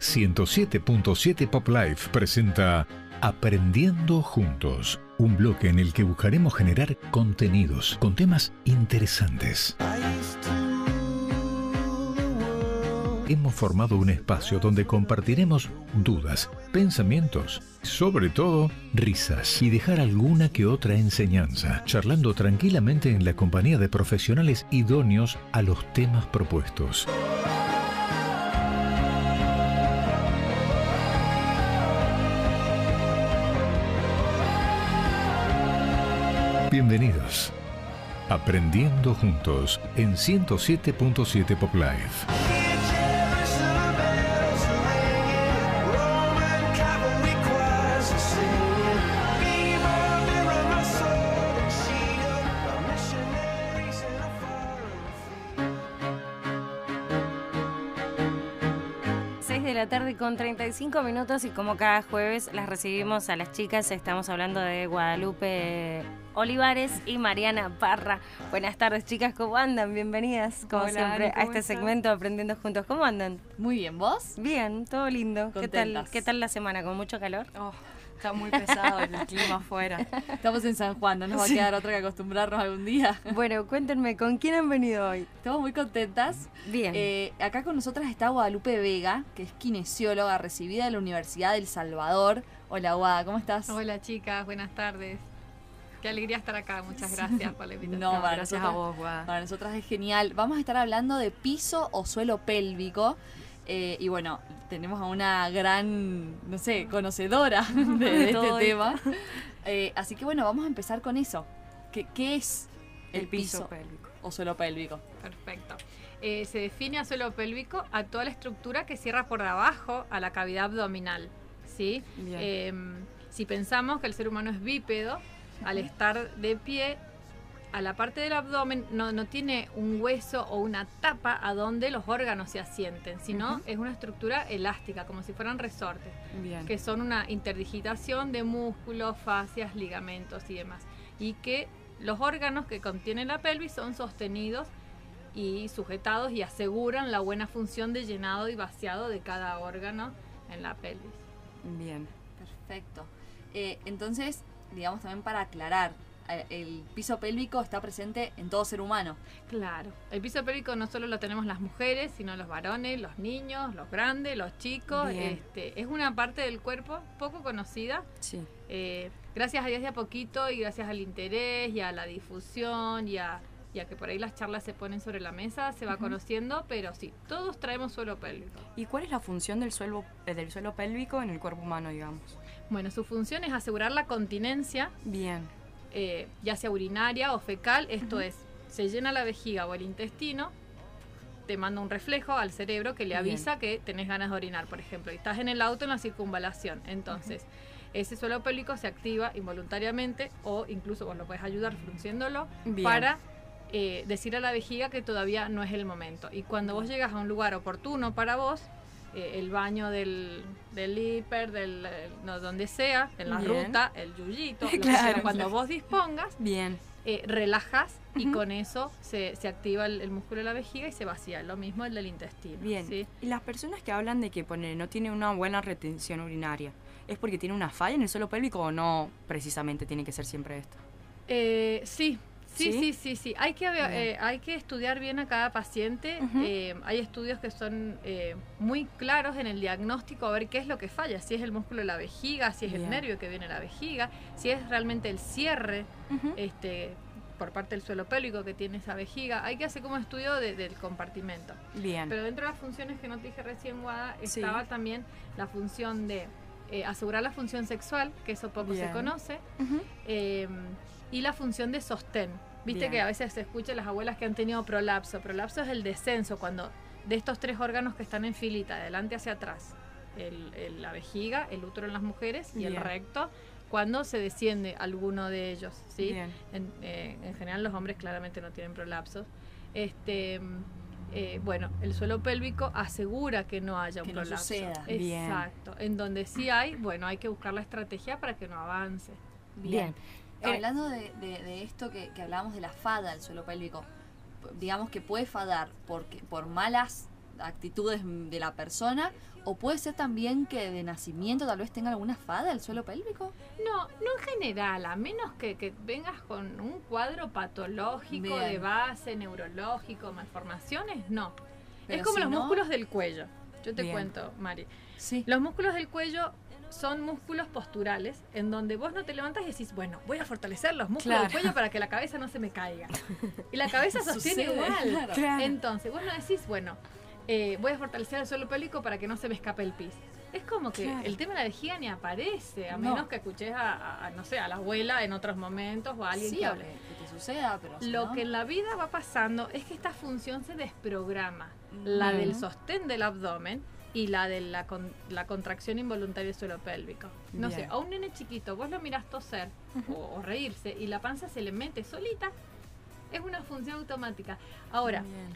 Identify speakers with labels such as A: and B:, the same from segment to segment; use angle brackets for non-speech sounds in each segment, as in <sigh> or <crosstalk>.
A: 107.7 Pop Life presenta Aprendiendo Juntos, un bloque en el que buscaremos generar contenidos con temas interesantes. Hemos formado un espacio donde compartiremos dudas, pensamientos, sobre todo risas y dejar alguna que otra enseñanza, charlando tranquilamente en la compañía de profesionales idóneos a los temas propuestos. Bienvenidos. Aprendiendo juntos en 107.7 Pop Life.
B: 35 minutos y como cada jueves las recibimos a las chicas, estamos hablando de Guadalupe Olivares y Mariana Parra. Buenas tardes chicas, ¿cómo andan? Bienvenidas como
C: Hola,
B: siempre a
C: ¿cómo
B: este
C: estás?
B: segmento Aprendiendo Juntos. ¿Cómo andan?
C: Muy bien, ¿vos?
B: Bien, todo lindo. ¿Qué tal. ¿Qué tal la semana? ¿Con mucho calor?
C: Oh, está muy pesado el clima afuera. Estamos en San Juan, no nos va a quedar otra que acostumbrarnos algún día.
B: Bueno, cuéntenme, ¿con quién han venido hoy?
C: Estamos muy contentas.
B: Bien.
C: Eh, acá con nosotras está Guadalupe Vega, que es kinesióloga recibida de la Universidad del Salvador. Hola, Guada, ¿cómo estás?
D: Hola chicas, buenas tardes. Qué alegría estar acá, muchas gracias por la invitación.
C: No, para
D: gracias
C: nosotras-
D: a vos, Guada.
C: Para nosotras es genial. Vamos a estar hablando de piso o suelo pélvico. Eh, y bueno, tenemos a una gran, no sé, conocedora <laughs> de, de este tema. Eh, así que bueno, vamos a empezar con eso. ¿Qué, qué es el,
D: El piso
C: piso,
D: pélvico.
C: o suelo pélvico?
D: Perfecto. Eh, se define a suelo pélvico a toda la estructura que cierra por abajo a la cavidad abdominal. ¿sí? Eh, si pensamos que el ser humano es bípedo, al estar de pie, a la parte del abdomen no, no tiene un hueso o una tapa a donde los órganos se asienten, sino
C: Ujú.
D: es una estructura elástica, como si fueran resortes.
C: Bien.
D: que son una interdigitación de músculos, fascias, ligamentos y demás. Y que los órganos que contienen la pelvis son sostenidos y sujetados y aseguran la buena función de llenado y vaciado de cada órgano en la pelvis.
C: Bien. Perfecto. Eh, entonces, digamos también para aclarar, el piso pélvico está presente en todo ser humano.
D: Claro. El piso pélvico no solo lo tenemos las mujeres, sino los varones, los niños, los grandes, los chicos.
C: Bien.
D: Este, es una parte del cuerpo poco conocida
C: Sí.
D: Eh, gracias a Dios de a poquito y gracias al interés y a la difusión y a, y a que por ahí las charlas se ponen sobre la mesa, se va conociendo, pero sí, todos traemos suelo pélvico.
E: ¿Y cuál es la función del suelo, eh, del suelo pélvico en el cuerpo humano, digamos?
D: Bueno, su función es asegurar la continencia,
E: Bien,
D: eh, ya sea urinaria o fecal, esto es, se llena la vejiga o el intestino, te manda un reflejo al cerebro que le
E: Bien.
D: avisa que tenés ganas de orinar, por ejemplo, y estás en el auto en la circunvalación. Entonces, ese suelo pélvico se activa involuntariamente o incluso vos lo puedes ayudar frunciéndolo
E: Bien.
D: para eh, decir a la vejiga que todavía no es el momento. Y cuando vos llegas a un lugar oportuno para vos, eh, el baño del, del hiper, del, eh, no, donde sea, en la
E: Bien.
D: ruta, el yuyito, <laughs> lo que
E: Claro,
D: sea, cuando
E: claro.
D: vos dispongas,
E: bien.
D: eh, relajas y con eso se, se activa el, el músculo de la vejiga y se vacía. Lo mismo el del intestino.
E: Bien.
D: ¿sí?
E: Y las personas que hablan de que ponele, no tiene una buena retención urinaria, ¿es porque tiene una falla en el suelo pélvico o no precisamente tiene que ser siempre esto?
D: Eh, sí. Sí,
E: ¿Sí?
D: sí, sí, sí. Hay que, eh, hay que estudiar bien a cada paciente. Eh, hay estudios que son eh, muy claros en el diagnóstico a ver qué es lo que falla. Si es el músculo de la vejiga, si es el nervio que viene a la vejiga, si es realmente el cierre este, por parte del suelo pélvico que tiene esa vejiga. Hay que hacer como estudio de- del compartimento.
E: Bien.
D: Pero dentro de las funciones que no te dije recién, Guada,
E: Sí.
D: estaba también la función de eh, asegurar la función sexual, que eso poco se conoce, eh, y la función de sostén. Viste
E: Bien.
D: que a veces se escucha las abuelas que han tenido prolapso. Prolapso es el descenso, cuando de estos tres órganos que están en filita, de adelante hacia atrás, el- el- la vejiga, el útero en las mujeres y el
E: Bien.
D: recto, cuando se desciende alguno de ellos, ¿sí?
E: Bien.
D: En, eh, en general los hombres claramente no tienen prolapsos. Este, eh, bueno, el suelo pélvico asegura que no haya un
C: Que no
D: prolapso.
E: Bien.
D: Exacto. En donde sí hay, bueno, hay que buscar la estrategia para que no avance.
C: Bien.
B: Eh,
C: Hablando de, de- de esto que, que hablábamos de la fada del suelo pélvico, digamos que puede fadar porque, por malas actitudes de la persona, o puede ser también que de nacimiento tal vez tenga alguna fada el suelo pélvico.
D: No, no en general, a menos que, que vengas con un cuadro patológico de base, neurológico, malformaciones, no.
C: Pero
D: es como
C: si
D: los
C: no-
D: músculos del cuello. Yo te
E: Bien.
D: cuento, Mari.
C: Sí.
D: Los músculos del cuello son músculos posturales en donde vos no te levantas y decís, bueno, voy a fortalecer los músculos
E: Claro.
D: del cuello para que la cabeza no se me caiga. Y la cabeza <laughs> sostiene
C: Sucede,
D: igual.
C: claro.
D: Entonces, vos no decís, bueno, eh, voy a fortalecer el suelo pélvico para que no se me escape el pis. Es como que
E: Claro.
D: el tema de la vejiga ni aparece, a
C: No.
D: menos que escuches a, a- a, no sé, a la abuela en otros momentos o a alguien
C: Sí,
D: que hable.
C: te suceda, pero
D: Lo
C: no-
D: que en la vida va pasando es que esta función se desprograma. La del sostén del abdomen y la de la, con- la contracción involuntaria del suelo pélvico. No sé, a un nene chiquito, vos lo mirás toser o, o reírse y la panza se le mete solita, es una función automática. Ahora,
E: Bien.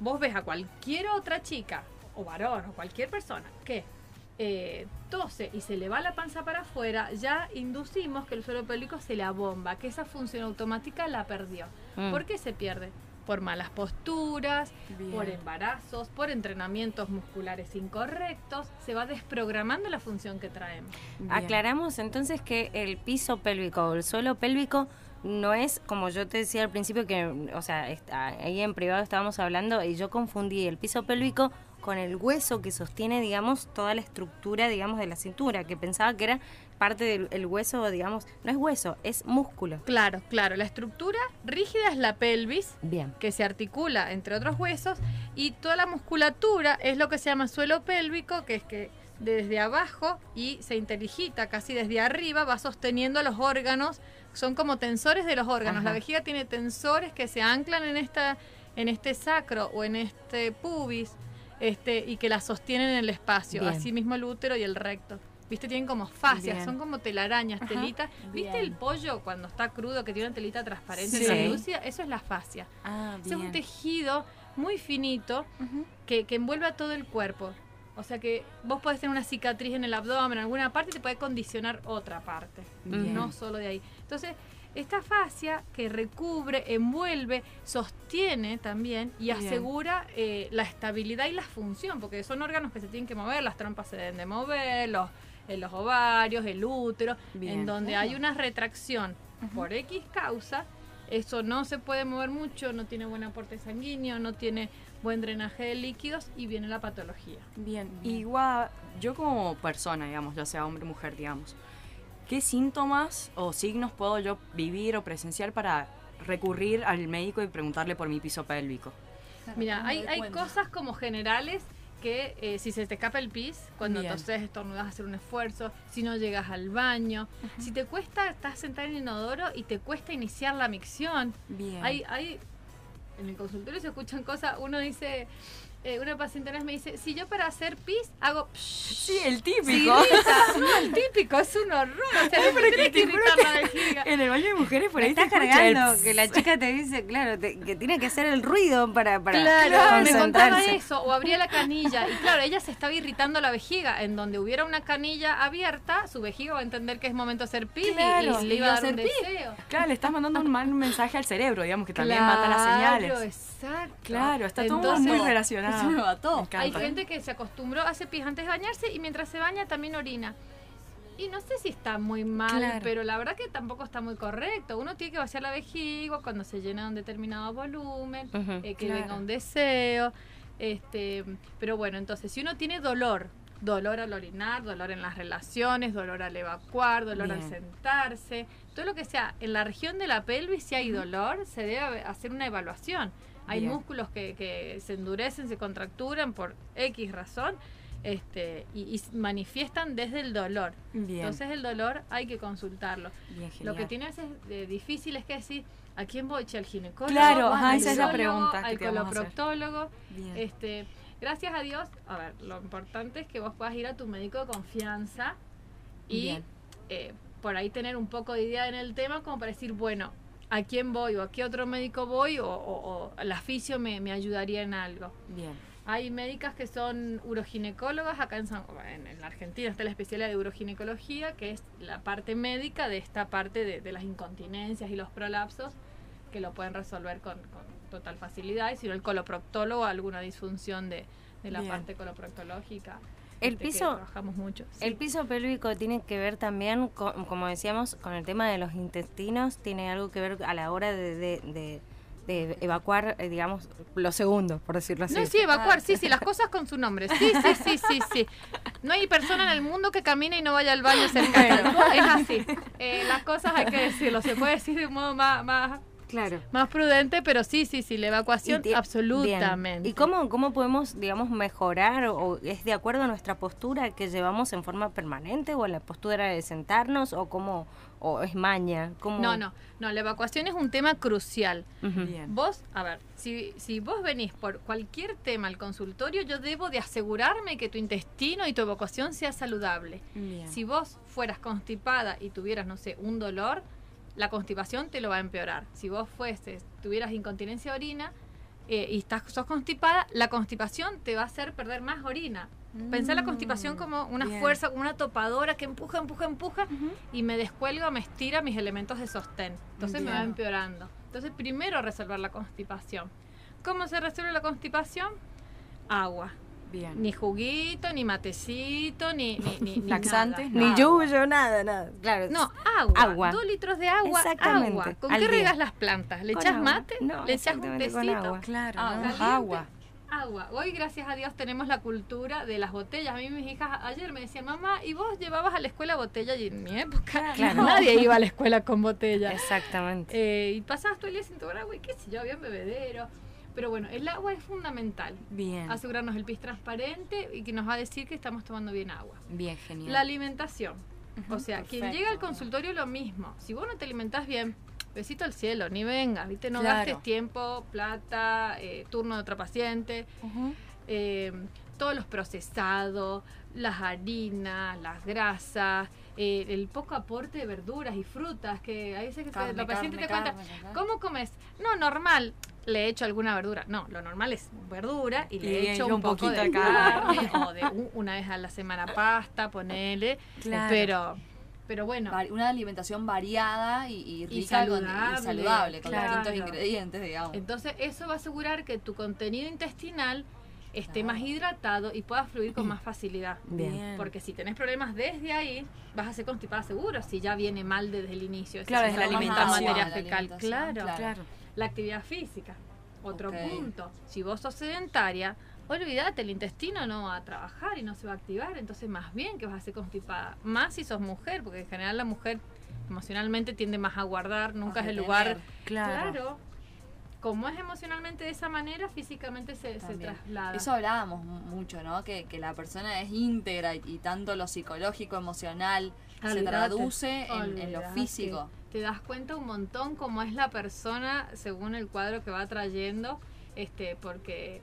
D: vos ves a cualquier otra chica, o varón, o cualquier persona, que eh, tose y se le va la panza para afuera, ya inducimos que el suelo pélvico se la bomba, que esa función automática la perdió.
B: Mm.
D: ¿Por qué se pierde? Por malas posturas,
E: Bien.
D: por embarazos, por entrenamientos musculares incorrectos, se va desprogramando la función que traemos.
E: Bien.
B: Aclaramos entonces que el piso pélvico o el suelo pélvico no es como yo te decía al principio que, o sea, está- ahí en privado estábamos hablando y yo confundí el piso pélvico con el hueso que sostiene, digamos, toda la estructura, digamos, de la cintura, que pensaba que era parte del el hueso, digamos, no es hueso, es músculo.
D: Claro, claro, la estructura rígida es la pelvis,
B: Bien.
D: que se articula entre otros huesos y toda la musculatura es lo que se llama suelo pélvico, que es que desde abajo y se interigita casi desde arriba va sosteniendo los órganos, son como tensores de los órganos.
B: Ajá.
D: La vejiga tiene tensores que se anclan en esta en este sacro o en este pubis este y que la sostienen en el espacio,
B: Bien.
D: así mismo el útero y el recto. ¿Viste? Tienen como fascias,
E: Bien.
D: son como telarañas, telitas. ¿Viste
C: Bien.
D: el pollo cuando está crudo que tiene una telita transparente
B: Sí.
D: translúcida? Eso es la fascia.
E: Ah,
D: es un tejido muy finito que, que envuelve a todo el cuerpo. O sea que vos podés tener una cicatriz en el abdomen, en alguna parte, y te puede condicionar otra parte.
E: Bien.
D: No solo de ahí. Entonces, esta fascia que recubre, envuelve, sostiene también y
E: Bien.
D: asegura eh, la estabilidad y la función, porque son órganos que se tienen que mover, las trompas se deben de mover, los, eh, los ovarios, el útero,
E: Bien.
D: en donde hay una retracción por X causa, eso no se puede mover mucho, no tiene buen aporte sanguíneo, no tiene buen drenaje de líquidos y viene la patología.
E: Bien, igual yo como persona, digamos, ya sea hombre o mujer, digamos, ¿qué síntomas o signos puedo yo vivir o presenciar para recurrir al médico y preguntarle por mi piso pélvico?
D: Mira,
C: ¿Cómo me
D: hay, cosas como generales que eh, si se te escapa el pis, cuando
E: Bien.
D: toses, estornudas, hacer un esfuerzo, si no llegas al baño, si te cuesta, estás sentada en el inodoro y te cuesta iniciar la micción,
E: Bien.
D: hay, hay, en el consultorio se escuchan cosas, uno dice, eh, una paciente una vez me dice, si yo para hacer pis hago...
E: Sí, el típico.
D: no, el típico, es un horror. O sea, no
E: que
D: que
E: te
D: la
E: en el baño de mujeres por ahí
B: está
E: se escucha el
B: cargando, que la chica te dice, claro, te- que tiene que hacer el ruido para, para
D: Claro, me contaba eso, o abría la canilla, y claro, ella se estaba irritando la vejiga, en donde hubiera una canilla abierta, su vejiga va a entender que es momento de hacer pis y-
E: Claro.
D: y, le iba a dar un
C: hacer pis.
D: deseo.
E: Claro, le estás mandando un mal mensaje al cerebro, digamos, que también manda las señales.
D: Claro, exacto.
E: Claro, está todo
D: Entonces,
E: muy relacionado.
C: Eso me mató.
E: Me encanta.
D: Hay gente que se acostumbró a hacer pis antes de bañarse y mientras se baña también orina. Y no sé si está muy mal,
E: Claro.
D: pero la verdad que tampoco está muy correcto. Uno tiene que vaciar la vejiga cuando se llena de un determinado volumen, eh, que
E: Claro.
D: venga un deseo. Este, pero bueno, entonces si uno tiene dolor, dolor al orinar, dolor en las relaciones, dolor al evacuar, dolor al sentarse, todo lo que sea en la región de la pelvis, si hay dolor, se debe hacer una evaluación. Hay
E: Bien.
D: músculos que, que se endurecen, se contracturan por X razón este, y, y manifiestan desde el dolor.
E: Bien,
D: Entonces el dolor hay que consultarlo.
E: bien,
D: Lo que tiene a veces de difícil es que decir, ¿a quién voy? ¿Al ginecólogo?
E: Claro,
D: al
E: esa es la pregunta
D: Al coloproctólogo.
E: Bien.
D: Este, gracias a Dios, a ver, lo importante es que vos puedas ir a tu médico de confianza y eh, por ahí tener un poco de idea en el tema como para decir, bueno, ¿a quién voy? ¿O a qué otro médico voy? ¿O, o, o la fisio me, me ayudaría en algo?
E: Bien.
D: Hay médicas que son uroginecólogas, acá en, San- en, en la Argentina está la especialidad de uroginecología, que es la parte médica de esta parte de, de las incontinencias y los prolapsos, que lo pueden resolver con, con total facilidad, y si no el coloproctólogo, alguna disfunción de, de la
E: Bien.
D: parte coloproctológica.
B: El piso-
D: Trabajamos mucho. sí.
B: El piso pélvico tiene que ver también, con- como decíamos, con el tema de los intestinos, tiene algo que ver a la hora de, de- de- de evacuar, eh, digamos, los segundos, por decirlo así.
D: No, sí, evacuar, sí, sí, las cosas con su nombre. Sí, sí, sí, sí, sí. No hay persona en el mundo que camine y no vaya al baño cercano. Es así. Eh, las cosas hay que decirlo. Se puede decir de un modo más, más,
B: Claro.
D: más prudente, pero sí, sí, sí, la evacuación
B: Y
D: absolutamente.
B: bien. ¿Y cómo, cómo podemos, digamos, mejorar o, o es de acuerdo a nuestra postura que llevamos en forma permanente o a la postura de sentarnos o cómo o es maña? ¿Cómo?
D: No, no, no, la evacuación es un tema crucial.
E: Bien.
D: Vos, a ver, si, si vos venís por cualquier tema al consultorio, yo debo de asegurarme que tu intestino y tu evacuación sea saludable.
E: Bien.
D: Si vos fueras constipada y tuvieras, no sé, un dolor, la constipación te lo va a empeorar. Si vos fueses, tuvieras incontinencia de orina eh, y estás, sos constipada, la constipación te va a hacer perder más orina. Pensá la constipación como una
E: bien.
D: fuerza, como una topadora que empuja, empuja, empuja y me descuelga, me estira mis elementos de sostén. Entonces me va
E: Bien.
D: empeorando. Entonces primero resolver la constipación. ¿Cómo se resuelve la constipación? Agua.
E: Bien.
D: Ni juguito, ni matecito, ni, ni, ni, ni
E: Laxantes,
D: nada.
B: Ni yuyo, nada, nada. Claro.
D: No, agua.
B: Agua.
D: Dos litros de agua.
B: Exactamente,
D: Agua. ¿Con
B: al
D: qué
B: día.
D: regas las plantas? ¿Le echas mate?
B: No,
D: ¿Le echas un
B: exactamente, con
D: tecito?
B: agua.
E: Claro.
D: Caliente.
E: agua.
D: Agua. Hoy, gracias a Dios, tenemos la cultura de las botellas. A mí mis hijas ayer me decían, mamá, ¿y vos llevabas a la escuela botella? Y en mi época
B: Claro. <laughs>
D: nadie iba a la escuela con botella.
B: Exactamente.
D: Eh, y pasabas todo el día sin tomar agua y qué sé yo, había un bebedero. Pero bueno, el agua es fundamental.
E: Bien.
D: Asegurarnos el pis transparente y que nos va a decir que estamos tomando bien agua.
E: Bien, genial.
D: La alimentación. O sea, quien llega al consultorio lo mismo. Si vos no te alimentás bien, besito al cielo, ni vengas, ¿viste? No
E: Claro.
D: gastes tiempo, plata, eh, turno de otra paciente. Eh, todos los procesados, las harinas, las grasas, eh, el poco aporte de verduras y frutas, que a veces que
C: Carne,
D: la paciente
C: carne,
D: te cuenta,
C: carne.
D: ¿cómo comes? No, normal. Le echo alguna verdura. No, lo normal es verdura y,
E: Y
D: le echo
E: un
D: un, poco
E: poquito
D: de
E: de carne. <laughs>
D: o de un- una vez a la semana pasta, ponele.
E: Claro.
D: Pero, pero bueno,
C: Una alimentación variada y, rica y
D: saludable,
C: saludable, con
D: claro.
C: distintos ingredientes, digamos.
D: entonces eso va a asegurar que tu contenido intestinal esté más hidratado y pueda fluir con más facilidad.
B: Bien.
D: Porque si tenés problemas desde ahí, vas a ser constipada seguro si ya viene mal desde el inicio.
E: Claro,
D: Esa
E: desde la
D: es
E: alimentación.
D: materia
C: La
D: fecal.
C: alimentación,
D: Claro.
C: claro.
D: La actividad física. Otro punto. Si vos sos sedentaria, olvídate, el intestino no va a trabajar y no se va a activar. Entonces, más bien que vas a ser constipada. Más si sos mujer, porque en general la mujer emocionalmente tiende más a guardar, nunca
C: A
D: es el lugar.
E: Claro.
D: Como es emocionalmente de esa manera, físicamente se, se traslada.
C: Eso hablábamos mu- mucho, ¿no? Que, que la persona es íntegra y, y tanto lo psicológico, emocional, se traduce en, en lo físico.
D: Te das cuenta un montón cómo es la persona según el cuadro que va trayendo, este, porque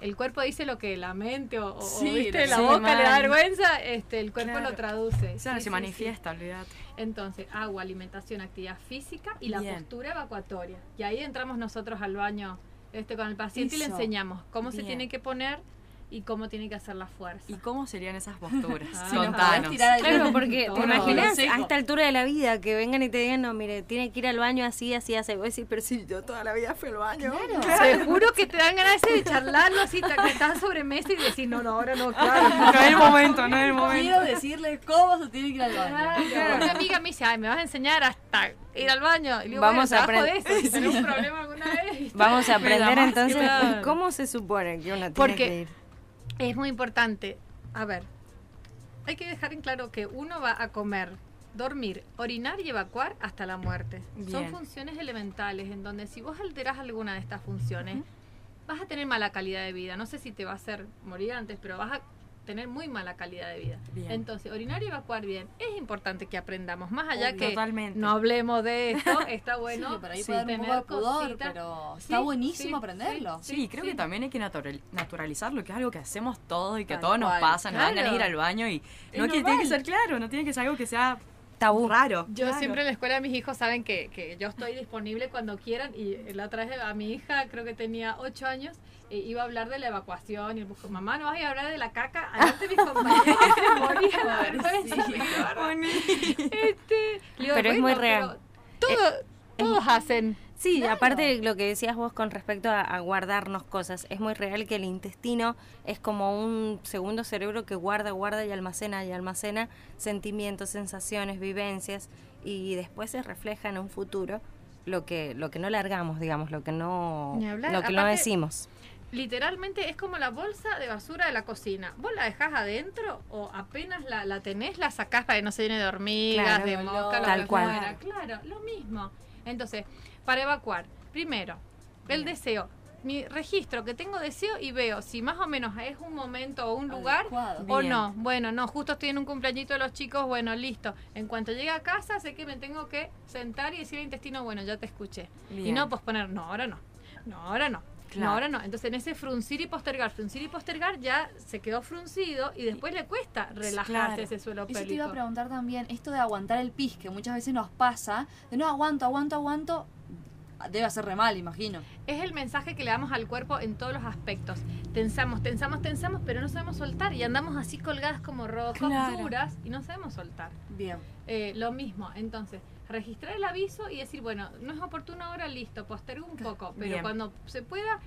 D: el cuerpo dice lo que la mente o, o- o,
C: Sí,
D: ¿viste?
C: lo
D: la boca le da vergüenza, este, el cuerpo
E: Claro.
D: lo traduce. Sí,
E: se manifiesta, olvídate.
D: Entonces, agua, alimentación, actividad física y la
E: Bien.
D: postura evacuatoria. Y ahí entramos nosotros al baño este, con el paciente y le enseñamos cómo se tiene que poner y cómo tiene que hacer la fuerza.
E: ¿Y cómo serían esas posturas? <laughs>
D: Ah.
E: Contanos.
B: Claro, <laughs> porque
D: Todo
B: te imaginas a esta altura de la vida que vengan y te digan, no, mire, tiene que ir al baño así, así, así. Vos decís, pero si yo toda la vida fui al baño.
D: Seguro <laughs> que te dan ganas de charlarlo así, te que estás sobre mesa y decir, no, no, ahora no, claro.
E: No es el momento, no es el
C: Quiero
E: momento.
C: decirles cómo se tiene que ir al baño.
D: Claro. Una amiga me dice, ay, me vas a enseñar hasta ir al baño. Y digo,
B: Vamos
D: bueno,
B: a aprender-.
D: Si un problema alguna vez.
B: Vamos a aprender entonces
D: claro.
B: cómo se supone que uno tiene
D: Porque-
B: que ir.
D: Es muy importante. A ver, hay que dejar en claro que uno va a comer, dormir, orinar y evacuar hasta la muerte. Son funciones elementales en donde si vos alterás alguna de estas funciones, vas a tener mala calidad de vida. No sé si te va a hacer morir antes, pero vas a tener muy mala calidad de vida.
E: Bien.
D: Entonces, orinar y evacuar bien. Es importante que aprendamos. Más allá
C: Obvio.
D: que
E: Totalmente.
D: no hablemos de esto, está
C: Sí,
D: bueno
C: que por ahí
D: sí,
C: dar un poco
D: tener
C: de pudor, pero
D: Sí,
C: está buenísimo
D: sí,
C: aprenderlo.
D: sí.
E: Sí, creo que también hay que natural- naturalizarlo, que es algo que hacemos todo y que a
C: Tal
E: todos nos pasa, nos dan
D: Claro.
E: ganas de ir al baño y
C: Es
E: no que tiene que ser claro, no tiene que ser algo que sea
B: Tabú.
E: raro.
D: Yo
E: Claro.
D: siempre en la escuela de mis hijos saben que, que yo estoy disponible cuando quieran y la otra vez a mi hija, creo que tenía 8 años, eh, iba a hablar de la evacuación y el busco, mamá, no vas a ir a hablar de la caca, adelante mis compañeros se morían de vergüenza. me dijo, Este, digo,
B: Pero es muy
D: "Bueno,
B: real.
D: pero todo- todos hacen.
B: Sí,
C: Claro.
B: aparte lo que decías vos con respecto a, a guardarnos cosas, es muy real que el intestino es como un segundo cerebro que guarda, guarda y almacena y almacena sentimientos, sensaciones, vivencias y después se refleja en un futuro lo que lo que no largamos, digamos, lo que no lo que no decimos.
D: Literalmente es como la bolsa de basura de la cocina. Vos la dejás adentro o apenas la, la tenés, la sacás para que no se llene de hormigas,
B: Claro,
D: de
C: olor,
D: mosca, lo
B: tal
D: que
B: cual.
D: fuera. Claro, lo mismo. Entonces, para evacuar, primero, el deseo. Mi registro, que tengo deseo y veo si más o menos es un momento o un lugar
C: Adecuado.
D: o
E: Bien.
D: no. Bueno, no, justo estoy en un cumpleañito de los chicos, bueno, listo. En cuanto llegue a casa, sé que me tengo que sentar y decir al intestino, bueno, ya te escuché. Y no posponer, no, ahora no. No, ahora no.
E: Claro.
D: No, ahora no. Entonces en ese fruncir y postergar, fruncir y postergar ya se quedó fruncido y después le cuesta relajarse
E: claro.
D: ese suelo
C: Eso te iba a
D: pélvico.
C: preguntar también, esto de aguantar el pis, que muchas veces nos pasa, de no aguanto, aguanto, aguanto, debe hacer re mal, imagino.
D: Es el mensaje que le damos al cuerpo en todos los aspectos. Tensamos, tensamos, tensamos, pero no sabemos soltar y andamos así colgadas como rocas
E: Claro.
D: duras y no sabemos soltar.
C: Bien.
D: Eh, lo mismo, entonces, registrar el aviso y decir, bueno, no es oportuno ahora, listo, postergo un poco, pero
E: Bien.
D: cuando se pueda...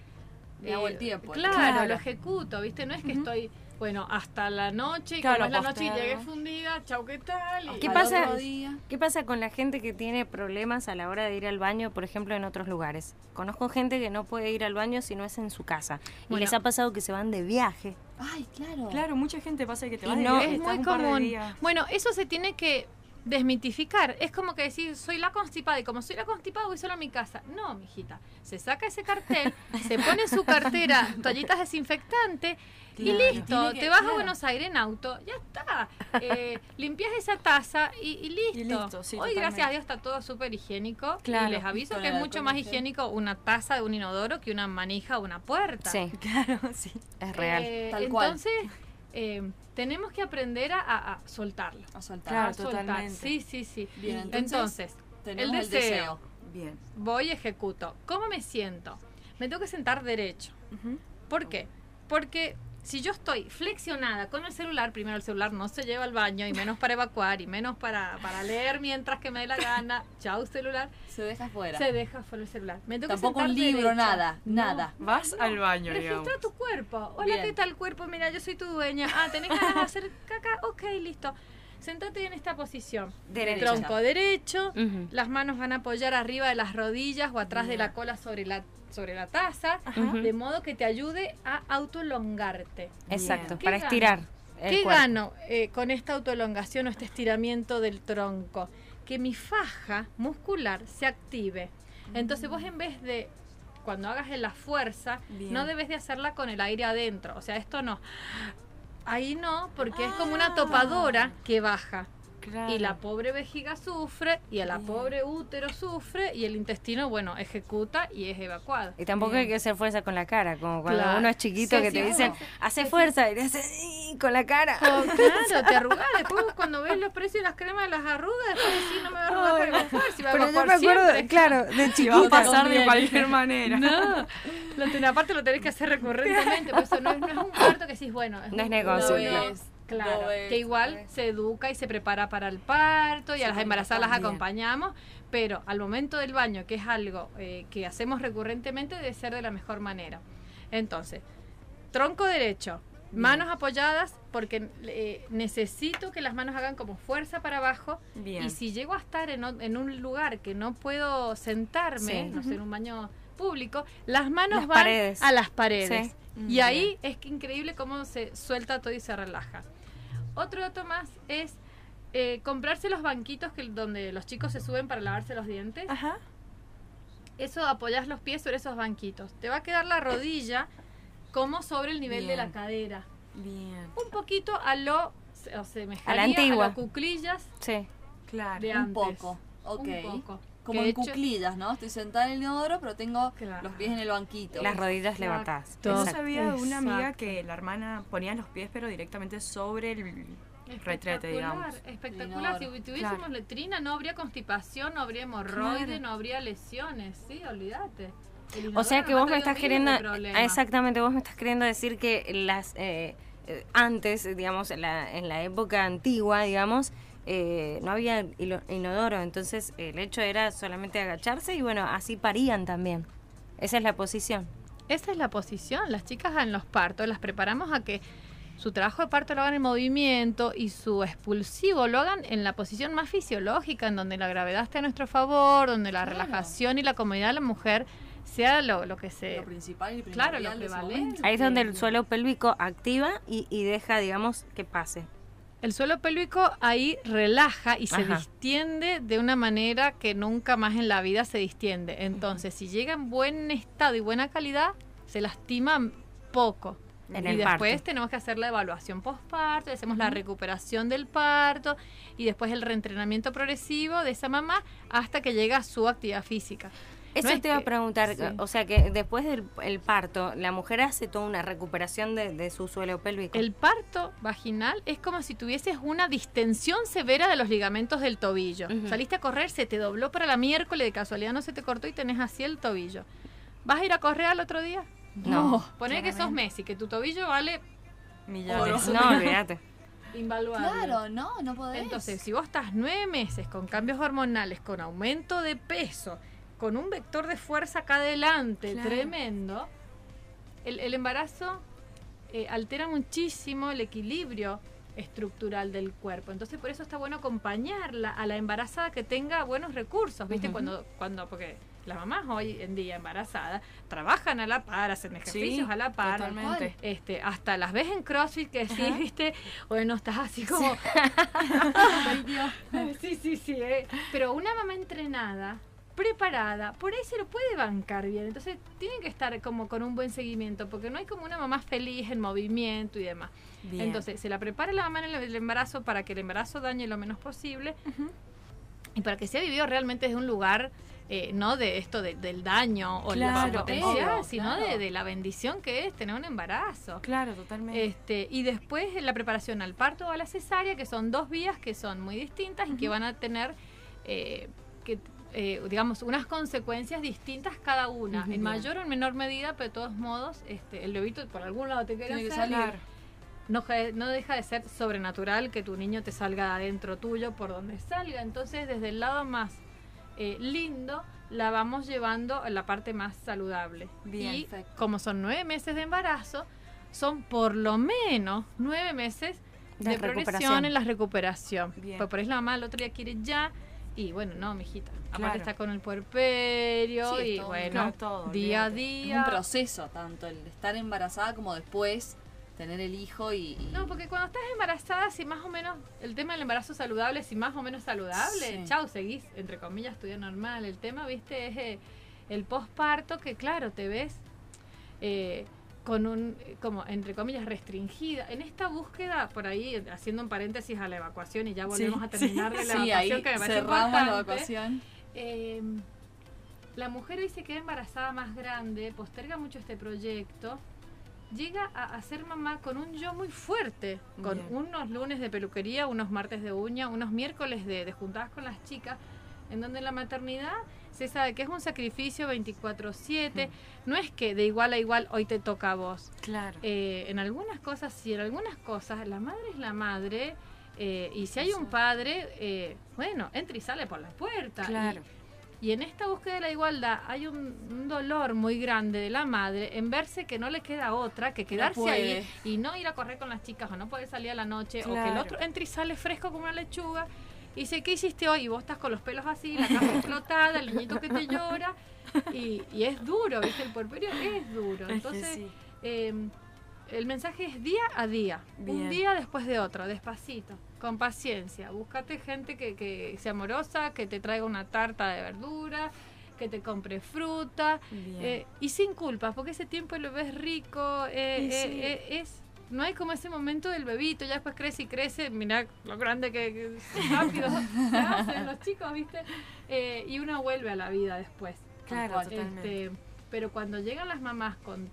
C: Me hago el tiempo.
D: Claro,
E: Claro.
D: lo ejecuto, ¿viste? No es que estoy, bueno, hasta la noche y
E: Claro,
D: como es la noche y llegué fundida, chau, ¿qué tal? Y-
B: ¿Qué pasa?
C: día.
B: ¿Qué pasa con la gente que tiene problemas a la hora de ir al baño, por ejemplo, en otros lugares? Conozco gente que no puede ir al baño si no es en su casa. Y les ha pasado que se van de viaje.
C: Ay, claro.
E: Claro, mucha gente pasa que te
B: Y
E: vas de
B: no-
E: viaje,
D: es muy común. Bueno, eso se tiene que desmitificar. Es como que decir, soy la constipada y como soy la constipada voy solo a mi casa. No, mijita. Se saca ese cartel, <laughs> se pone en su cartera toallitas desinfectantes y listo.
C: Que-
D: te vas
C: claro.
D: a Buenos Aires en auto, ya está. Eh, <laughs> limpias esa taza y, y listo.
E: Y listo, sí,
D: Hoy, gracias a Dios, está todo súper higiénico.
E: Claro.
D: Y les aviso que es mucho más higiénico una taza de un inodoro que una manija o una puerta.
B: Sí, <laughs>
E: Claro, sí.
B: es real.
D: Eh,
C: Tal cual.
D: entonces, eh, tenemos que aprender a, a- a soltarlo.
C: A soltar.
E: Claro,
D: a soltar.
E: totalmente.
D: Sí, sí, sí.
C: Bien,
D: entonces,
C: entonces, Tenemos
D: el
C: el
D: deseo.
C: deseo.
E: Bien.
D: voy y ejecuto. ¿Cómo me siento? Me tengo que sentar derecho. ¿Por qué? Porque si yo estoy flexionada con el celular, primero el celular no se lleva al baño y menos para evacuar y menos para, para leer mientras que me dé la gana. Chau celular.
C: Se deja fuera.
D: Se deja fuera el celular. Me tengo que
C: Tampoco un libro,
D: derecha.
C: nada,
D: No,
C: nada.
E: Vas al baño,
D: Registra
E: digamos.
D: tu cuerpo. Hola,
C: Bien.
D: ¿qué tal cuerpo? Mira, yo soy tu dueña. Ah, ¿tenés ganas de hacer caca? Ok, listo. Sentate en esta posición.
B: Derecha.
D: Tronco derecho. Las manos van a apoyar arriba de las rodillas o atrás de la cola sobre la, sobre la taza. De modo que te ayude a autolongarte.
B: Exacto,
D: ¿Qué
B: para
D: gano?
B: estirar. el
D: ¿Qué
B: cuerpo.
D: gano eh, con esta autoelongación o este estiramiento del tronco? Que mi faja muscular se active. Entonces vos en vez de, cuando hagas la fuerza,
E: Bien.
D: no debes de hacerla con el aire adentro. O sea, esto no. Ahí no, porque es como una topadora que baja.
E: Claro.
D: Y la pobre vejiga sufre, y a la
E: Bien.
D: pobre útero sufre, y el intestino, bueno, ejecuta y es evacuado.
B: Y tampoco
E: Bien.
B: hay que hacer fuerza con la cara, como cuando
D: Claro.
B: uno es chiquito
D: Sí,
B: que
D: sí,
B: te dicen, hace fuerza, y te hace "Ih", con la cara.
D: Oh, <laughs> claro, te arrugás. Después cuando ves los precios de las cremas de las arrugas, después decís, no me va a arrugar para evacuar, si va a
B: Pero yo
D: evacuar
B: me acuerdo,
D: siempre.
B: claro, de <laughs>
E: va a
B: chiquita.
E: pasar de cualquier manera. <laughs>
D: No, lo ten- aparte lo tenés que hacer recurrentemente, por eso no es, no es un parto que decís, bueno,
B: No es negocio,
D: no
B: claro.
D: es- Claro, que igual se educa y se prepara para el parto y a las embarazadas las acompañamos, pero al momento del baño, que es algo eh, que hacemos recurrentemente, debe ser de la mejor manera. Entonces, tronco derecho, manos apoyadas, porque eh, necesito que las manos hagan como fuerza para abajo.
E: Bien.
D: Y si llego a estar en, un lugar que no puedo sentarme,
B: Sí.
D: no sé, en un baño público, las manos
B: Las
D: van
B: paredes.
D: a las paredes.
B: Sí.
D: Y ahí es que increíble cómo se suelta todo y se relaja. Otro dato más es eh, comprarse los banquitos que, donde los chicos se suben para lavarse los dientes.
E: Ajá.
D: Eso apoyas los pies sobre esos banquitos. Te va a quedar la rodilla como sobre el nivel de la cadera.
E: Bien.
D: Un poquito a lo o semejaría
B: A la antigua.
D: a lo cuclillas
B: Sí.
E: Claro.
D: de
C: Un poco. Ok.
D: Un poco.
C: Como
D: Que
C: en
D: hecho-
C: cuclillas, ¿no? Estoy sentada en el inodoro, pero tengo
D: Claro.
C: los pies en el banquito.
B: Las rodillas levantadas.
E: Yo sabía de una amiga que la hermana ponía los pies, pero directamente sobre el retrete, digamos.
D: Espectacular. Si tuviésemos
E: Claro.
D: letrina, no habría constipación, no habría hemorroide,
E: Claro.
D: no habría lesiones. Sí, olvídate.
B: O sea que vos me estás queriendo, exactamente, vos me estás queriendo decir que las eh, eh, antes, digamos, en la, en la época antigua, digamos, eh, no había inodoro, entonces el hecho era solamente agacharse y bueno, así parían también. Esa es la posición.
D: Esa es la posición. Las chicas en los partos las preparamos a que su trabajo de parto lo hagan en movimiento y su expulsivo lo hagan en la posición más fisiológica, en donde la gravedad esté a nuestro favor, donde la
C: Claro.
D: relajación y la comodidad de la mujer sea lo, lo que se...
C: Lo principal y
D: Claro, lo
C: momento.
B: Ahí es donde el suelo pélvico activa y, y deja, digamos, que pase.
D: El suelo pélvico ahí relaja y se distiende de una manera que nunca más en la vida se distiende. Entonces, si llega en buen estado y buena calidad, se lastima poco.
B: En
D: y después
B: parto.
D: tenemos que hacer la evaluación postparto, hacemos la recuperación del parto y después el reentrenamiento progresivo de esa mamá hasta que llega a su actividad física.
B: Eso
D: No es
B: te iba a preguntar,
D: sí.
B: o sea que después del el parto, la mujer hace toda una recuperación de, de su suelo pélvico.
D: El parto vaginal es como si tuvieses una distensión severa de los ligamentos del tobillo. Saliste a correr, se te dobló para la miércoles, de casualidad no se te cortó y tenés así el tobillo. ¿Vas a ir a correr al otro día?
B: no,
D: Poner que sos Messi, que tu tobillo vale
E: Millones.
B: no, <laughs> olvídate.
D: invaluable.
C: Claro, no, no podés.
D: Entonces, si vos estás nueve meses con cambios hormonales, con aumento de peso, con un vector de fuerza acá adelante
E: Claro.
D: tremendo, el, el embarazo eh, altera muchísimo el equilibrio estructural del cuerpo. Entonces, por eso está bueno acompañarla a la embarazada que tenga buenos recursos, ¿viste? Cuando, cuando, porque las mamás hoy en día embarazadas trabajan a la par, hacen ejercicios
E: Sí,
D: a la par,
E: totalmente.
D: este, hasta las ves en CrossFit que sí, viste, bueno, estás así como <laughs> sí, sí, sí, eh. pero una mamá entrenada, preparada, por ahí se lo puede bancar bien, entonces tienen que estar como con un buen seguimiento, porque no hay como una mamá feliz en movimiento y demás.
E: Bien.
D: Entonces, se la prepara la mamá en el, embarazo para que el embarazo dañe lo menos posible y para que sea vivido realmente desde un lugar eh, no de esto de- del daño o
E: Claro,
D: la potencial,
C: obvio,
D: sino
C: claro.
D: de, de la bendición que es tener un embarazo.
E: Claro, totalmente.
D: Este, y después la preparación al parto o a la cesárea, que son dos vías que son muy distintas y que van a tener, eh, que, eh, digamos, unas consecuencias distintas cada una, en mayor o en menor medida, pero de todos modos, este, el bebito por algún lado te quiere
C: Tiene que
D: hacer,
C: salir.
D: no, no deja de ser sobrenatural que tu niño te salga de adentro tuyo por donde salga. Entonces, desde el lado más eh, lindo, la vamos llevando a la parte más saludable.
E: Bien.
D: y
C: Perfecto.
D: como son nueve meses de embarazo, son por lo menos nueve meses
B: De
D: de, progresión en la recuperación.
E: Bien.
D: Porque por ahí la mamá el otro día quiere ya. Y bueno, no, mijita.
E: Claro.
D: Aparte está con el puerperio
C: Sí,
D: y
C: todo
D: bueno,
E: Claro, todo,
D: día a
E: olvídate.
C: Es
D: día.
C: un proceso, tanto el de estar embarazada como después tener el hijo y. y-
D: No, porque cuando estás embarazada, si más o menos el tema del embarazo saludable, si más o menos saludable,
C: Sí.
D: chau, seguís, entre comillas, tu normal. El tema, viste, es eh, el posparto, que claro, te ves eh, con un, como, entre comillas, restringida. En esta búsqueda, por ahí, haciendo un paréntesis a la evacuación, y ya volvemos a terminar de la
C: Sí, ahí
D: evacuación, que me parece
C: la
D: importante.
C: evacuación.
D: Eh, la mujer hoy se queda embarazada más grande, posterga mucho este proyecto, llega a, a ser mamá con un yo muy fuerte, con
E: Bien.
D: unos lunes de peluquería, unos martes de uña, unos miércoles de, de juntadas con las chicas, en donde la maternidad se sabe que es un sacrificio 24/7, no es que de igual a igual hoy te toca a vos.
E: Claro.
D: Eh, en algunas cosas sí, en algunas cosas la madre es la madre. eh, y si hay un padre, eh, bueno, entra y sale por la puerta.
E: Claro.
D: y en esta búsqueda de la igualdad hay un, un dolor muy grande de la madre en verse que no le queda otra que quedarse ahí y no ir a correr con las chicas o no poder salir a la noche o que el otro entre y sale fresco como una lechuga y dice, ¿qué hiciste hoy? Y vos estás con los pelos así, la casa explotada, el niñito que te llora y, y es duro, ¿viste? El puerperio es duro. Entonces,
E: sí.
D: eh, el mensaje es día a día, un día después de otro, despacito, con paciencia. Búscate gente que, que sea amorosa, que te traiga una tarta de verdura, que te compre fruta eh, y sin culpa, porque ese tiempo el bebé es rico, eh, eh,
E: sí.
D: eh, es no hay como ese momento del bebito, ya después crece y crece, mirá lo grande que, que rápido <laughs> se hacen los chicos, ¿viste? Eh, y uno vuelve a la vida después.
E: claro,
C: cual.
E: totalmente.
D: Este, pero cuando llegan las mamás con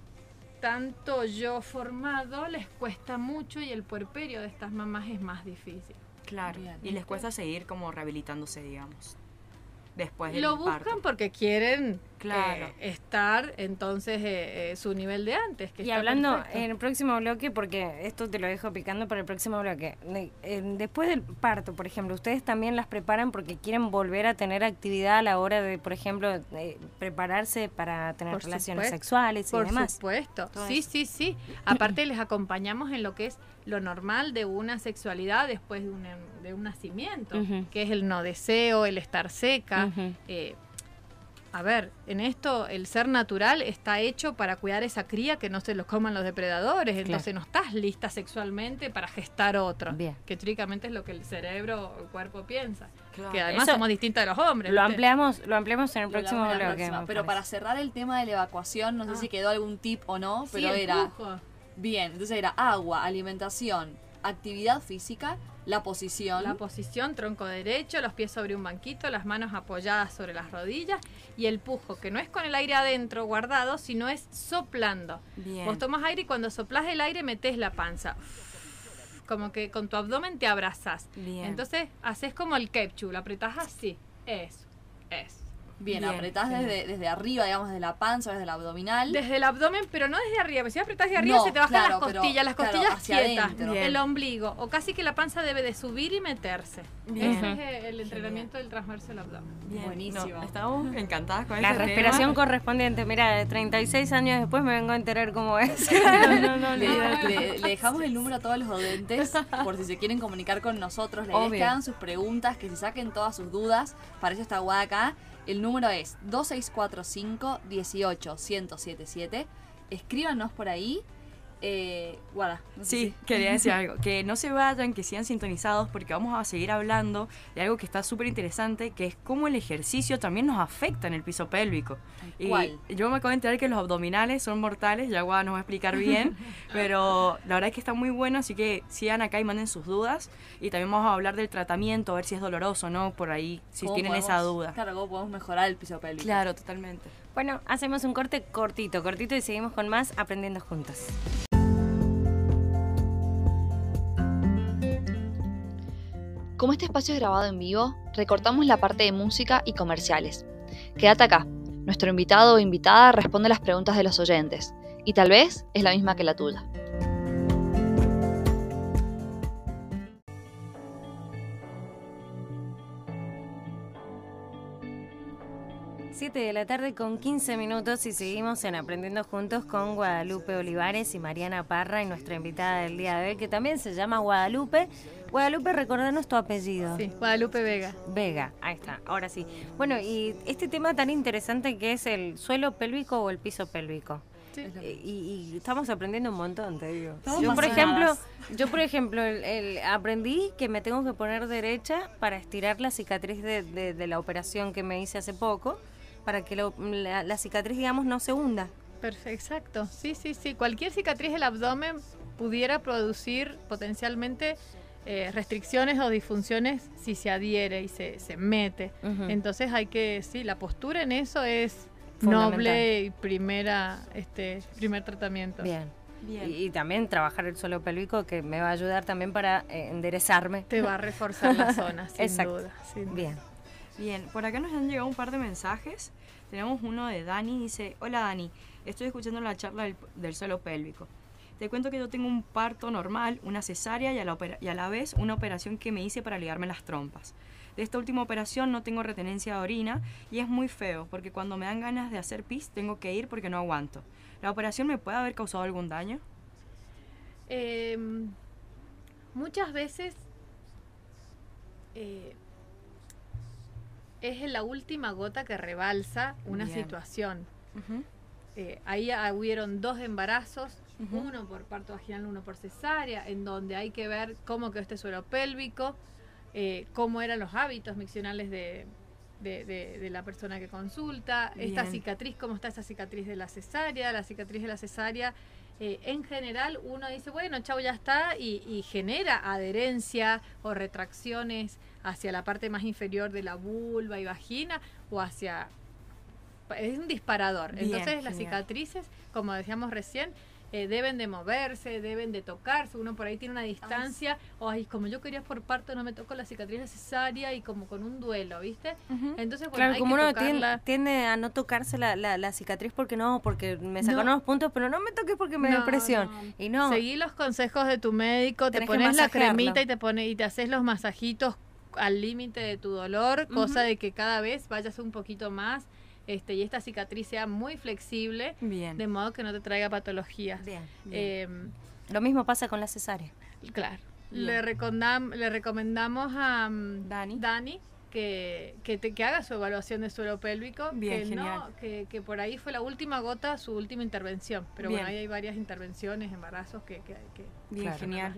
D: tanto yo formado, les cuesta mucho y el puerperio de estas mamás es más difícil.
E: claro. Y les cuesta seguir como rehabilitándose, digamos. Después del
D: Lo buscan
E: parto.
D: porque quieren
E: Claro.
D: eh, estar entonces eh, eh, su nivel de antes. Que
B: Y
D: está
B: hablando
D: perfecto.
B: en el próximo bloque, porque esto te lo dejo picando para el próximo bloque. de- después del parto, por ejemplo, ustedes también las preparan porque quieren volver a tener actividad a la hora de, por ejemplo, prepararse para tener
D: Por
B: relaciones
D: supuesto,
B: sexuales y
D: Por
B: demás.
D: supuesto.
B: Todo
D: Sí,
B: eso.
D: sí, sí. Aparte les acompañamos en lo que es lo normal de una sexualidad después de un, de un nacimiento, que es el no deseo, el estar seca. Eh, a ver, en esto el ser natural está hecho para cuidar esa cría que no se lo coman los depredadores, entonces no estás lista sexualmente para gestar otro,
B: Bien.
D: que teóricamente es lo que el cerebro o el cuerpo piensa,
E: Claro.
D: que además
B: Eso
D: somos distintos de los hombres.
B: Lo
D: ¿viste?
B: ampliamos, lo ampliamos en el
C: Lo
B: próximo bloque.
C: Pero para cerrar el tema de la evacuación, no sé
D: Ah.
C: si quedó algún tip o no,
D: Sí,
C: pero
D: el
C: era bien. Entonces era agua, alimentación, actividad física, la posición.
D: La posición, tronco derecho, los pies sobre un banquito, las manos apoyadas sobre las rodillas y el pujo, que no es con el aire adentro guardado, sino es soplando.
E: Bien.
D: Vos tomas aire y cuando soplas el aire metes la panza. Como que con tu abdomen te abrazás.
E: Bien.
D: Entonces haces como el ketchup, lo apretás así. Eso, eso.
C: Bien,
E: Bien,
C: apretás
E: genial.
C: desde, desde arriba, digamos, desde la panza, desde el abdominal.
D: Desde el abdomen, pero no desde arriba. porque Si apretás de arriba
C: No,
D: se te bajan
C: claro,
D: las
C: pero,
D: costillas, las
C: claro,
D: costillas
C: hacia
D: quietas,
C: adentro.
E: Bien.
D: el ombligo. O casi que la panza debe de subir y meterse.
E: Bien.
D: Ese es el- entrenamiento del transverso del abdomen.
E: Bien.
C: Buenísimo.
E: No, estamos encantadas con
B: La
E: ese
B: respiración
E: tema.
B: correspondiente. Mira, de 36 años después me vengo a enterar cómo es. <laughs> no, no,
C: Le,
B: olvídate.
C: le- le dejamos el número a todos los oyentes por si se quieren comunicar con nosotros. La idea es
B: Obvio.
C: que hagan sus preguntas, que se saquen todas sus dudas. Para eso está Guada acá. El número es 2645 18 1077. Escríbanos por ahí. Eh, Guada, no sé
E: Sí,
C: si-
E: quería decir <laughs> algo. Que no se vayan, que sigan sintonizados porque vamos a seguir hablando de algo que está súper interesante, que es cómo el ejercicio también nos afecta en el piso pélvico. Y
C: cual.
E: yo me acabo de enterar que los abdominales son mortales, ya Guada nos va a explicar bien, <laughs> pero la verdad es que está muy bueno, así que sigan acá y manden sus dudas. Y también vamos a hablar del tratamiento, a ver si es doloroso o no, por ahí, si
C: ¿Cómo
E: tienen esa duda.
C: Claro, cómo podemos mejorar el piso pélvico.
E: Claro, totalmente.
B: Bueno, hacemos un corte cortito, cortito y seguimos con más aprendiendo juntos.
F: Como este espacio es grabado en vivo, recortamos la parte de música y comerciales. Quédate acá. Nuestro invitado o invitada responde las preguntas de los oyentes, y tal vez es la misma que la tuya.
B: De la tarde con 15 minutos y seguimos en Aprendiendo Juntos con Guadalupe Olivares y Mariana Parra y nuestra invitada del día de hoy que también se llama Guadalupe. Guadalupe, recordanos tu apellido.
D: Sí, Guadalupe Vega.
B: Vega, ahí está, ahora sí. Bueno, y este tema tan interesante que es el suelo pélvico o el piso pélvico.
D: Sí.
B: Eh, Y, y estamos aprendiendo un montón, te digo.
C: Estamos
B: Yo por ejemplo, yo por ejemplo, el- el- aprendí que me tengo que poner derecha para estirar la cicatriz de, de- de la operación que me hice hace poco, para que lo- la, la cicatriz, digamos, no se hunda.
D: Perfecto, exacto. Sí, sí, sí. Cualquier cicatriz del abdomen pudiera producir potencialmente eh, restricciones o disfunciones si se adhiere y se, se mete. Entonces hay que, sí, la postura en eso es
B: Fundamental.
D: noble y primera, este, primer tratamiento.
B: Bien.
E: Bien.
B: Y, y también trabajar el suelo pélvico que me va a ayudar también para eh, enderezarme.
D: Te va a reforzar la <laughs> zona, sin
B: Exacto.
D: duda. sin duda.
B: Bien.
E: Por acá nos han llegado un par de mensajes. Tenemos uno de Dani, dice, hola Dani, estoy escuchando la charla del, del suelo pélvico. Te cuento que yo tengo un parto normal, una cesárea y a, la vez una operación que me hice para ligarme las trompas. De esta última operación no tengo retenencia de orina y es muy feo porque cuando me dan ganas de hacer pis tengo que ir porque no aguanto. ¿La operación me puede haber causado algún daño?
D: Eh, muchas veces eh, es la última gota que rebalsa una
E: Bien.
D: situación. Eh, ahí ah, hubieron dos embarazos, uno por parto vaginal, uno por cesárea, en donde hay que ver cómo quedó este suelo pélvico, eh, cómo eran los hábitos miccionales de, de- de- de la persona que consulta, esta cicatriz, cómo está esa cicatriz de la cesárea, la cicatriz de la cesárea. Eh, en general uno dice, bueno, chau, ya está, y, y genera adherencia o retracciones hacia la parte más inferior de la vulva y vagina o hacia es un disparador.
E: Bien,
D: Entonces las cicatrices, como decíamos recién, eh, deben de moverse, deben de tocarse, uno por ahí tiene una distancia, o ay, como yo quería por parto no me tocó la cicatriz necesaria y como con un duelo, ¿viste? Entonces, bueno,
B: Claro,
D: hay
B: como
D: que
B: uno tiende, tiende a no tocarse la, la, la cicatriz porque no, porque me sacaron
D: No.
B: los puntos, pero no me toques porque me da
D: No,
B: presión.
D: no.
B: Y no,
D: Seguí los consejos de tu médico, te
B: Tenés
D: pones la cremita y te pone y te haces los masajitos al límite de tu dolor, cosa de que cada vez vayas un poquito más este y esta cicatriz sea muy flexible,
E: Bien.
D: de modo que no te traiga patologías.
B: Bien.
D: Em,
B: Lo mismo pasa con la cesárea.
D: Claro. Le, recomendam- le recomendamos a mm,
E: Dani.
D: que, que, te- que haga su evaluación de suelo pélvico.
E: Bien,
D: que. No, que, que por ahí fue la última gota, su última intervención. Pero
E: Bien.
D: bueno, ahí hay varias intervenciones, embarazos que, que, que-
E: Bien,
B: Claro.
E: genial.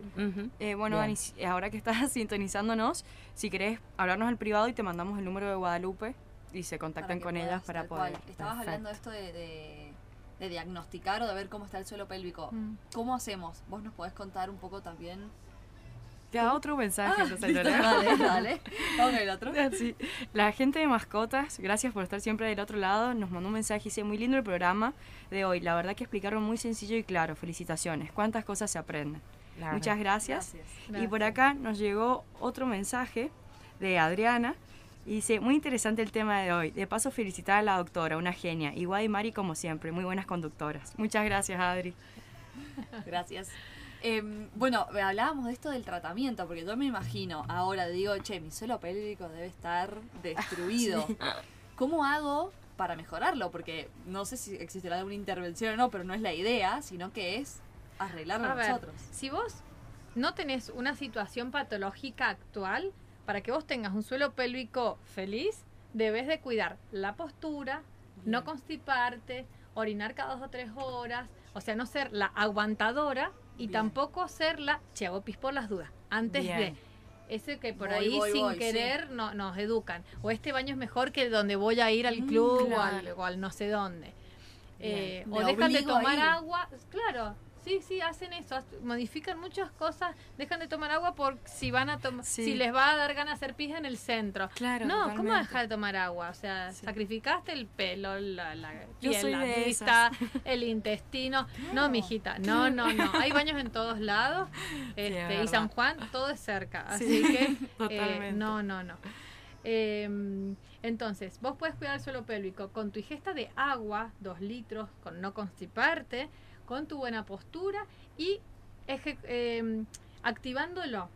E: Eh, bueno,
B: Bien.
E: Dani, ahora que estás <laughs> sintonizándonos, si querés hablarnos al privado y te mandamos el número de Guadalupe y se contactan con
C: puedas,
E: ellas para poder.
C: cual. Estabas hablando de esto de, de- de diagnosticar o de ver cómo está el suelo pélvico.
D: Mm.
C: ¿Cómo hacemos? ¿Vos nos podés contar un poco también?
E: Te da otro mensaje.
C: Ah,
E: entonces,
C: listo,
E: Lorena.
C: dale, dale. Vamos con el otro. <laughs>
E: Sí. La gente de mascotas, gracias por estar siempre del otro lado. Nos mandó un mensaje y dice, muy lindo el programa de hoy. La verdad que explicaron muy sencillo y claro. Felicitaciones. ¿Cuántas cosas se aprenden?
B: Claro.
E: Muchas gracias.
C: Gracias.
E: Y por acá nos llegó otro mensaje de Adriana. Y dice, muy interesante el tema de hoy. De paso, felicitar a la doctora, una genia. Igual y Mari, como siempre, muy buenas conductoras. Muchas gracias, Adri.
C: Gracias. Em, bueno, hablábamos de esto del tratamiento, porque yo me imagino, ahora digo, che, mi suelo pélvico debe estar destruido. <laughs> ¿Cómo hago para mejorarlo? Porque no sé si existirá alguna intervención o no, pero no es la idea, sino que es arreglarlo
D: A ver,
C: nosotros.
D: si vos no tenés una situación patológica actual, para que vos tengas un suelo pélvico feliz, debes de cuidar la postura, no constiparte, orinar cada dos o tres horas, o sea, no ser la aguantadora y
C: Bien.
D: tampoco ser la, che, hago pis por las dudas, antes
E: Bien.
D: de... Ese que por
C: Voy,
D: ahí
C: voy,
D: sin
C: voy, sí.
D: querer no, nos educan. O este baño es mejor que donde voy a ir al
C: Mm,
D: club o, al, o al no sé dónde. Eh, o dejan de tomar agua, claro, sí, sí, hacen eso, modifican muchas cosas, dejan de tomar agua por si van a tomar,
E: Sí.
D: si les va a dar ganas de hacer pis en el centro.
E: Claro,
D: no, ¿cómo dejar de tomar agua? O sea,
E: Sí.
D: sacrificaste el pelo, la, la piel, la vista, <laughs> el intestino. No, mijita, no, no, no. Hay baños en todos lados.
E: es
D: Este, y. San Juan, todo es cerca. Así
E: Sí,
D: que, <laughs> eh, no, no, no. Eh, entonces, vos puedes cuidar el suelo pélvico con tu ingesta de agua, dos litros, con no constiparte, con tu buena postura y eje- eh, activándolo.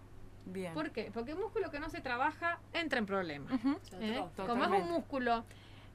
E: Bien.
D: ¿Por qué? Porque un músculo que no se trabaja entra en problemas. ¿eh? Como es un músculo,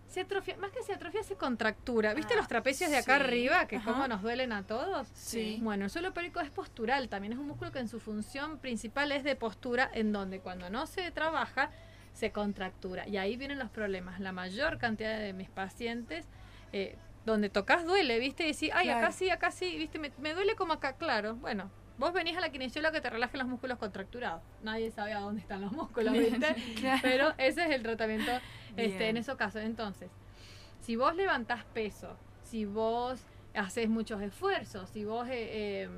D: se atrofia, más que se atrofia, se contractura. ¿Viste
C: Ah,
D: los trapecios de acá
C: sí.
D: arriba que
E: Ajá.
D: cómo nos duelen a todos?
C: Sí.
D: Bueno, el suelo pélvico es postural, también es un músculo que en su función principal es de postura, en donde cuando no se trabaja, se contractura. Y ahí vienen los problemas. La mayor cantidad de mis pacientes, eh, donde tocas duele, ¿viste? Y decís, ay,
E: Claro.
D: acá sí, acá sí, ¿viste? Me, me duele como acá, claro. Bueno, vos venís a la kinesióloga que te relaje los músculos contracturados. Nadie sabe a dónde están los músculos, ¿viste? <laughs>
E: Claro.
D: Pero ese es el tratamiento este,
E: Bien.
D: en esos casos. Entonces, si vos levantás peso, si vos haces muchos esfuerzos, si vos eh, eh,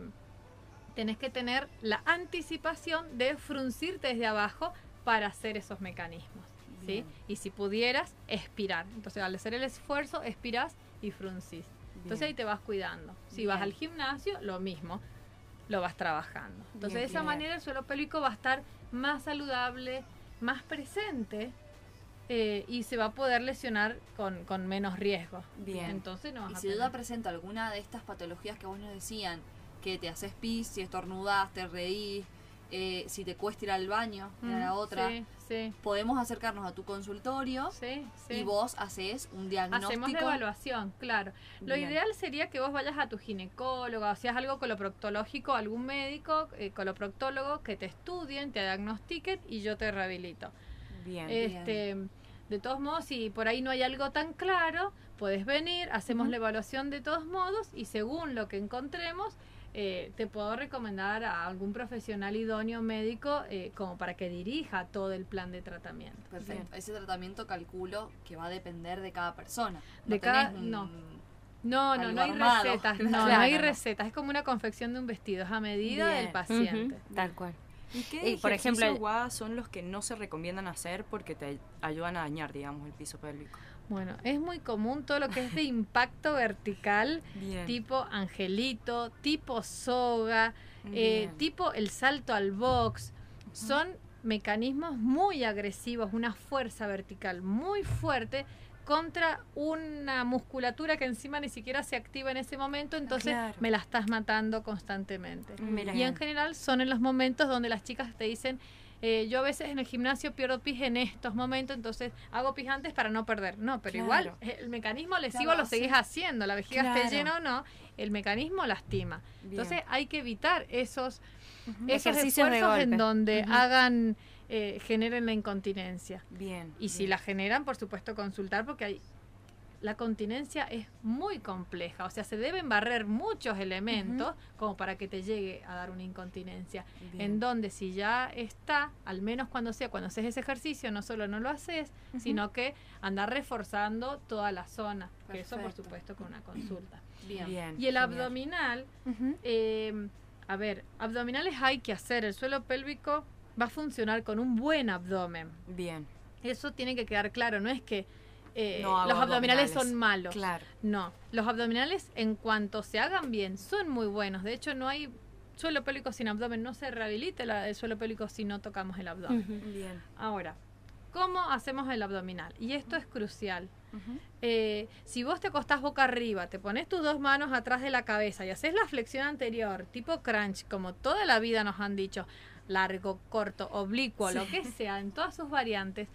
D: tenés que tener la anticipación de fruncirte desde abajo para hacer esos mecanismos. ¿sí?
C: Bien.
D: Y si pudieras, expirar. Entonces, al hacer el esfuerzo, expirás y fruncís. Entonces
E: Bien.
D: ahí te vas cuidando. Si vas al gimnasio, lo mismo, lo vas trabajando. Entonces
E: Bien,
D: de esa manera el suelo pélvico va a estar más saludable, más presente eh, y se va a poder lesionar con, con menos riesgo.
E: Bien.
D: Entonces no vas
C: Y
D: a
C: si
D: tener-
C: duda presenta alguna de estas patologías que vos nos decían, que te haces pis, si estornudás, te reís, eh, si te cuesta ir al baño,
D: Mm,
C: la otra,
D: Sí, sí,
C: podemos acercarnos a tu consultorio
D: sí,
C: y vos haces un diagnóstico.
D: Hacemos la evaluación, claro. Lo
E: Bien.
D: ideal sería que vos vayas a tu ginecólogo, o seas algo coloproctológico, algún médico, eh, coloproctólogo, que te estudien, te diagnostiquen y yo te rehabilito.
E: Bien.
D: Este, de todos modos, si por ahí no hay algo tan claro, puedes venir, hacemos la evaluación de todos modos y según lo que encontremos, eh, te puedo recomendar a algún profesional idóneo médico eh, como para que dirija todo el plan de tratamiento.
C: Perfecto. Ese tratamiento calculo que va a depender de cada persona.
D: De
C: no
D: cada-
C: tenés un-
D: no. No, no, no hay
C: armado.
D: recetas, <laughs> no,
C: Claro,
D: no hay
E: no.
D: recetas, es como una confección de un vestido, es a medida
E: Bien.
D: del paciente.
B: Tal cual.
E: ¿Y qué
B: Y, por
E: ejercicios,
B: ejemplo,
E: Guada, son los que no se recomiendan hacer porque te ayudan a dañar, digamos, el piso pélvico?
D: Bueno, es muy común todo lo que es de <laughs> impacto vertical,
E: Bien.
D: tipo angelito, tipo soga, eh, tipo el salto al box. Son mecanismos muy agresivos, una fuerza vertical muy fuerte contra una musculatura que encima ni siquiera se activa en ese momento, entonces
E: Claro.
D: me la estás matando constantemente. Y en general son en los momentos donde las chicas te dicen, eh, yo a veces en el gimnasio pierdo pis en estos momentos, entonces hago pis antes para no perder. No, pero igual
E: Claro.
D: eh, el mecanismo lesivo
C: Claro,
D: lo seguís haciendo, la vejiga
E: Claro.
D: esté llena o no, el mecanismo lastima.
E: Bien.
D: Entonces hay que evitar esos, esos esfuerzos en donde hagan, eh, generen la incontinencia.
E: Bien.
D: Y si la generan, por supuesto, consultar porque hay la continencia es muy compleja, o sea, se deben barrer muchos elementos como para que te llegue a dar una incontinencia.
E: Bien.
D: En donde si ya está, al menos cuando sea, cuando haces ese ejercicio, no solo no lo haces, sino que andar reforzando toda la zona, que eso por supuesto con una consulta.
C: Bien.
E: Bien,
D: Y el
E: genial.
D: abdominal, eh, a ver, abdominales hay que hacer, el suelo pélvico va a funcionar con un buen abdomen.
E: Bien.
D: Eso tiene que quedar claro, no es que eh,
E: No
D: los abdominales,
E: abdominales.
D: son malos.
E: Claro.
D: No, los abdominales en cuanto se hagan bien son muy buenos. De hecho, no hay suelo pélvico sin abdomen, no se rehabilita la- el suelo pélvico si no tocamos el abdomen.
E: Bien.
D: Ahora, ¿cómo hacemos el abdominal? Y esto es crucial. Eh, si vos te acostás boca arriba, te pones tus dos manos atrás de la cabeza y haces la flexión anterior, tipo crunch, como toda la vida nos han dicho, largo, corto, oblicuo, lo que sea, en todas sus variantes,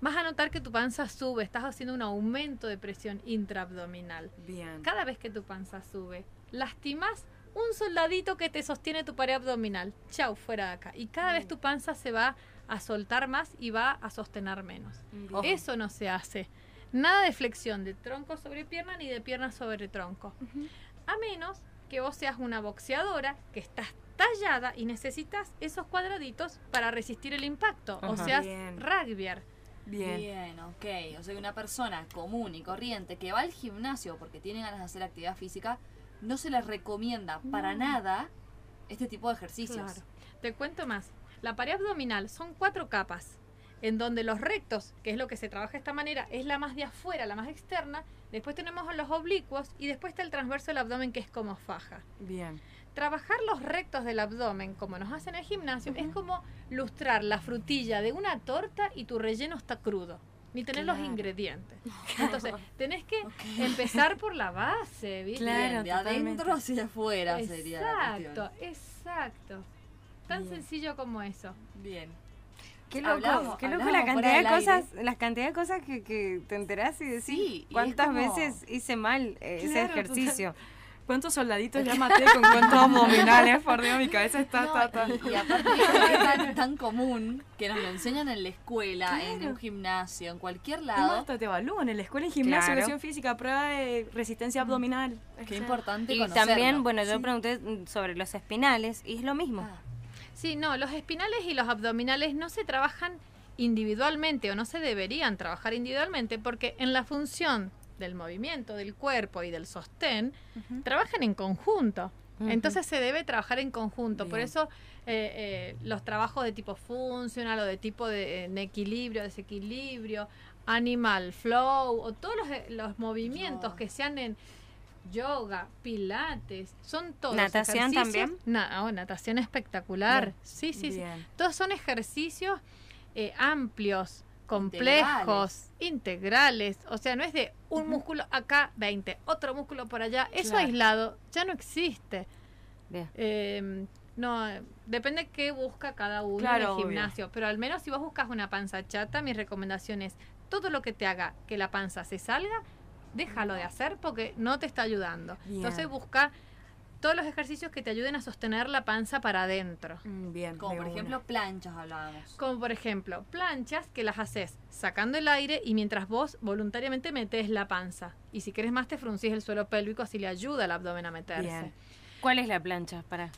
D: vas a notar que tu panza sube, estás haciendo un aumento de presión intraabdominal.
E: Bien.
D: Cada vez que tu panza sube, lastimas un soldadito que te sostiene tu pared abdominal. Chau, fuera de acá. Y cada vez tu panza se va a soltar más y va a sostener menos. Eso no se hace. Nada de flexión de tronco sobre pierna ni de pierna sobre tronco. A menos que vos seas una boxeadora que estás tallada y necesitas esos cuadraditos para resistir el impacto. O seas
E: Bien.
D: rugbyer.
E: Bien.
C: Bien, ok. O sea que una persona común y corriente que va al gimnasio porque tiene ganas de hacer actividad física, no se les recomienda para nada este tipo de ejercicios.
D: Claro. Te cuento más. La pared abdominal son cuatro capas, en donde los rectos, que es lo que se trabaja de esta manera, es la más de afuera, la más externa. Después tenemos a los oblicuos y después está el transverso del abdomen, que es como faja.
E: Bien.
D: Trabajar los rectos del abdomen, como nos hacen en el gimnasio, es como lustrar la frutilla de una torta y tu relleno está crudo. Ni tener los ingredientes. Entonces, tenés que empezar por la base, ¿viste?
B: Claro,
C: Bien, de adentro hacia afuera sería la
D: Exacto,
C: cuestión.
D: exacto. Tan
E: Bien.
D: sencillo como eso.
C: Bien.
B: Qué loco,
C: Hablamos-
B: qué loco la cantidad de cosas, las cantidad de cosas que, que te enterás y decís
C: Sí, y
B: cuántas
C: como-
B: veces hice mal eh, ese ejercicio.
E: ¿Cuántos soldaditos ya <laughs> maté con cuántos abdominales? Por Dios, mi cabeza está...
C: No,
E: está, está.
C: y, y aparte es tan, tan común que nos lo enseñan en la escuela, en un gimnasio, en cualquier lado.
E: hasta te evalúan en la escuela, en gimnasio,
B: Claro.
E: educación física, prueba de resistencia abdominal.
C: Qué
E: O sea,
C: importante
B: Y
C: conocerlo.
B: también, bueno, yo
E: Sí.
B: pregunté mm, sobre los espinales y es lo mismo.
C: Ah,
D: Sí, no, los espinales y los abdominales no se trabajan individualmente o no se deberían trabajar individualmente porque en la función del movimiento del cuerpo y del sostén trabajan en conjunto. Entonces se debe trabajar en conjunto. Por eso eh, eh, los trabajos de tipo funcional o de tipo de, de equilibrio, desequilibrio, animal flow o todos los, eh, los movimientos que sean en yoga, pilates, son todos
B: ¿Natación también?
D: Na- oh, natación espectacular.
E: Bien.
D: Sí, sí, sí. Todos son ejercicios eh, amplios, complejos, integrales. O sea, no es de un músculo acá, 20, otro músculo por allá. Eso
E: Claro.
D: aislado ya no existe. Eh, no, depende qué busca cada uno
E: Claro,
D: en el
E: obvio.
D: gimnasio. Pero al menos si vos buscas una panza chata, mi recomendación es todo lo que te haga que la panza se salga, déjalo de hacer porque no te está ayudando. Entonces busca todos los ejercicios que te ayuden a sostener la panza para adentro.
E: Mm, Bien.
C: Como por
E: una.
C: ejemplo planchas hablábamos.
D: Como por ejemplo, planchas que las haces sacando el aire y mientras vos voluntariamente metes la panza. Y si querés más te fruncís el suelo pélvico, así le ayuda al abdomen a meterse.
E: Bien.
B: ¿Cuál es la plancha? Para.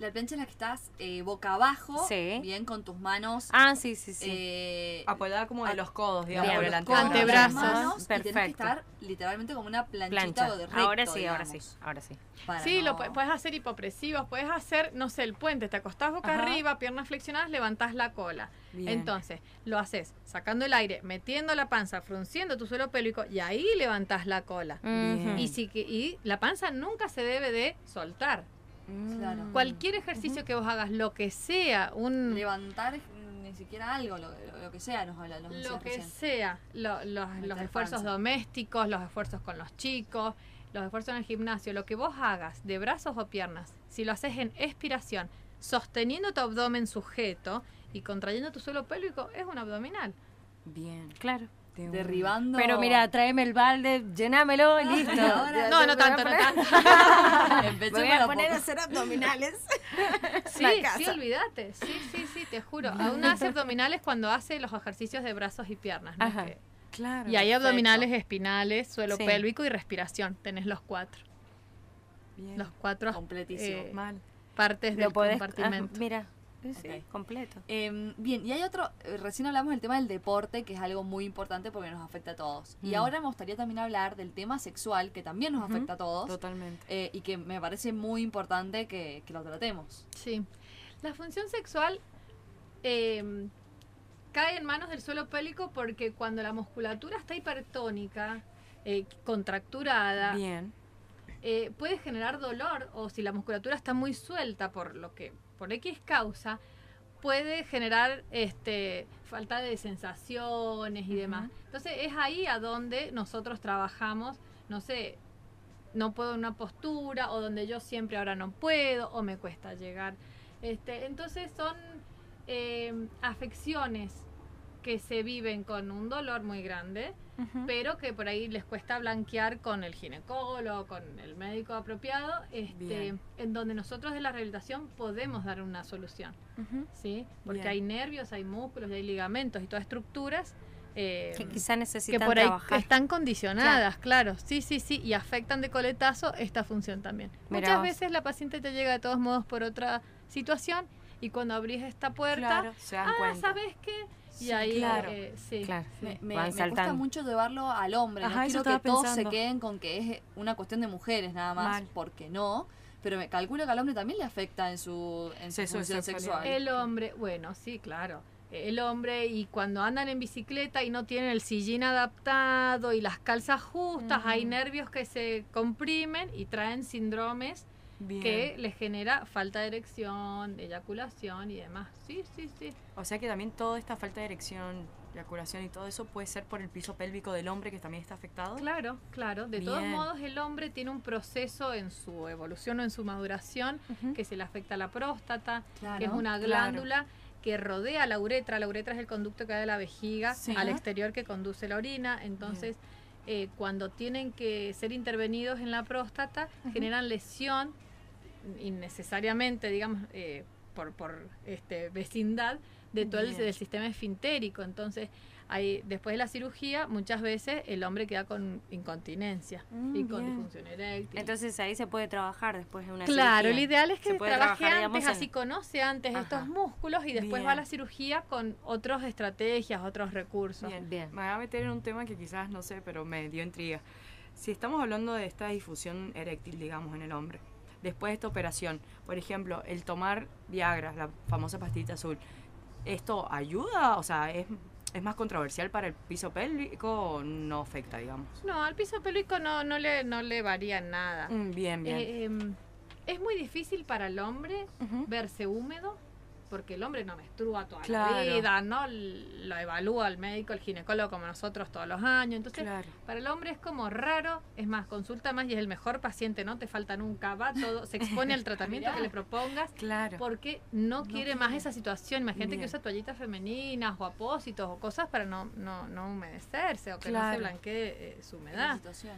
C: La plancha en la que estás eh, boca abajo,
B: Sí.
C: bien con tus manos
B: Ah, sí, sí, sí.
C: eh,
E: Apoyada como de los codos, digamos,
B: Bien.
E: por el
D: Antebrazos.
C: manos, y tenés que
B: Perfecto.
C: estar literalmente como una planchita
B: Plancha.
C: o de recto,
B: ahora sí, ahora sí, ahora sí.
D: Sí, lo
C: no-
D: puedes hacer hipopresivos, puedes hacer, no sé, el puente, te acostás boca
E: Ajá.
D: arriba, piernas flexionadas, levantás la cola.
E: Bien.
D: Entonces, lo haces sacando el aire, metiendo la panza, frunciendo tu suelo pélvico y ahí levantás la cola.
E: Bien.
D: Y, si que, y la panza nunca se debe de soltar.
C: Claro.
E: Mm.
D: Cualquier ejercicio que vos hagas, lo que sea, un
C: levantar mm, ni siquiera algo, lo, lo- lo que sea, nos habla, nos
D: lo que
C: recién.
D: sea, lo- los, esfuerzos
C: panza.
D: domésticos, los esfuerzos con los chicos, los esfuerzos en el gimnasio, lo que vos hagas de brazos o piernas, si lo haces en expiración, sosteniendo tu abdomen sujeto y contrayendo tu suelo pélvico, es un abdominal.
E: Bien.
B: Claro.
C: Derribando.
B: Pero mira, tráeme el balde, llenámelo y listo.
D: No, no tanto, no tanto. <laughs>
C: Empecé
B: Me voy a poner a hacer abdominales. <laughs>
D: Sí, sí, olvídate. Sí, sí, sí, te juro. Aún hace abdominales cuando hace los ejercicios de brazos y piernas. ¿no?
B: Ajá.
D: Que-
E: Claro.
D: y hay
B: perfecto.
D: abdominales espinales, suelo
B: Sí.
D: pélvico y respiración. Tenés los cuatro.
E: Bien.
D: Los cuatro
C: Completísimo.
D: eh,
E: Mal.
D: partes
B: Lo
D: del
B: podés.
D: compartimento.
B: ah, mira. Sí, completo.
C: Eh, bien, y hay otro, eh, recién hablamos del tema del deporte, que es algo muy importante porque nos afecta a todos. Y
E: Mm.
C: ahora me gustaría también hablar del tema sexual, que también nos afecta a todos,
E: Totalmente.
C: eh, y que me parece muy importante que, que lo tratemos.
D: Sí. La función sexual eh, cae en manos del suelo pélvico porque cuando la musculatura está hipertónica, eh, contracturada,
E: Bien.
D: eh, puede generar dolor o si la musculatura está muy suelta por lo que por X causa puede generar este falta de sensaciones y demás. Entonces es ahí a donde nosotros trabajamos, no sé, no puedo en una postura o donde yo siempre ahora no puedo o me cuesta llegar. Este, entonces son eh, afecciones que se viven con un dolor muy grande, pero que por ahí les cuesta blanquear con el ginecólogo, con el médico apropiado, este, en donde nosotros de la rehabilitación podemos dar una solución, ¿sí? Porque
E: Bien.
D: hay nervios, hay músculos, hay ligamentos y todas estructuras eh,
B: Que quizá
D: que
B: necesitan
D: por ahí
B: trabajar.
D: están condicionadas, claro. sí, sí, sí, y afectan de coletazo esta función también.
B: Mirá
D: Muchas
B: vos.
D: veces la paciente te llega de todos modos por otra situación y cuando abrís esta puerta,
E: Claro, se dan
D: ah,
E: cuenta.
D: ¿sabes qué? Y
C: Sí,
D: ahí,
E: claro.
D: eh, sí,
B: Claro.
D: sí.
C: Me, me-
B: Van
C: me cuesta
B: saltando.
C: mucho llevarlo al hombre,
E: Ajá,
C: no
E: eso
C: quiero que todos se queden con que es una cuestión de mujeres nada más,
E: Mal.
C: porque no. Pero me calculo que al hombre también le afecta en su, en su función sexual.
D: El hombre, bueno, sí, claro. El hombre y cuando andan en bicicleta y no tienen el sillín adaptado y las calzas justas, hay nervios que se comprimen y traen síndromes
E: Bien.
D: que les genera falta de erección, de eyaculación y demás. Sí, sí, sí.
E: O sea que también toda esta falta de erección, eyaculación y todo eso puede ser por el piso pélvico del hombre que también está afectado.
D: Claro, claro. De todos modos, el hombre tiene un proceso en su evolución o en su maduración que se le afecta a la próstata,
C: Claro.
D: que es una
E: claro.
D: glándula que rodea la uretra. La uretra es el conducto que va de la vejiga
E: Sí.
D: al exterior que conduce la orina. Entonces, eh, cuando tienen que ser intervenidos en la próstata, generan lesión innecesariamente, digamos, eh, por, por este, vecindad de todo el del sistema esfintérico. Entonces, hay, después de la cirugía, muchas veces el hombre queda con incontinencia
E: Mm,
D: y con
E: bien.
D: disfunción eréctil.
B: Entonces ahí se puede trabajar después de una
D: Claro,
B: cirugía.
D: lo ideal es que
B: Se puede
D: trabaje
B: trabajar,
D: antes,
B: digamos,
D: así
B: en-
D: conoce antes
B: Ajá.
D: estos músculos y después
E: Bien.
D: va a la cirugía con otras estrategias, otros recursos.
E: Bien.
B: Bien.
E: Me voy a meter en un tema que quizás no sé, pero me dio intriga. Si estamos hablando de esta difusión eréctil, digamos, en el hombre, después de esta operación, por ejemplo, el tomar Viagra, la famosa pastita azul, ¿esto ayuda? O sea, ¿es, es más controversial para el piso pélvico o no afecta, digamos?
D: No, al piso pélvico no, no, le, no le varía nada.
E: Mm, bien, bien.
D: Eh, em, es muy difícil para el hombre verse húmedo, porque el hombre no menstrua toda
E: Claro.
D: la vida, ¿no? Lo evalúa el médico, el ginecólogo como nosotros todos los años. Entonces,
E: Claro.
D: para el hombre es como raro, es más, consulta más y es el mejor paciente, no te falta nunca, va todo, se expone al <laughs> tratamiento que le propongas.
E: Claro.
D: Porque no quiere más esa situación. Imagínate que usa toallitas femeninas o apósitos o cosas para no, no, no humedecerse o que no se blanquee eh, su humedad.
C: situación.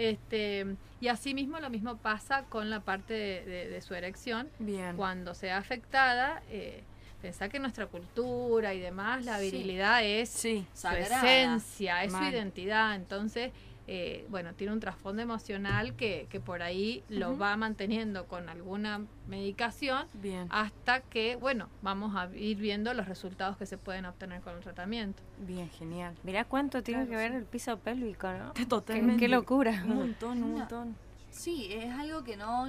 D: Este, y asimismo lo mismo pasa con la parte de, de- de su erección.
E: Bien.
D: Cuando sea afectada, eh, pensá que nuestra cultura y demás, la
C: Sí.
D: virilidad es
E: Sí.
D: su
C: Sagrada.
D: esencia, es
E: Mal.
D: su identidad. Entonces, eh, bueno, tiene un trasfondo emocional que, que por ahí lo va manteniendo con alguna medicación
E: Bien.
D: hasta que, bueno, vamos a ir viendo los resultados que se pueden obtener con el tratamiento.
E: Bien, genial.
B: Mirá cuánto tiene
E: Claro,
B: que ver el piso pélvico, ¿no?
E: Totalmente.
B: Qué, qué locura.
E: Un montón, un montón.
C: Sí, es algo que no.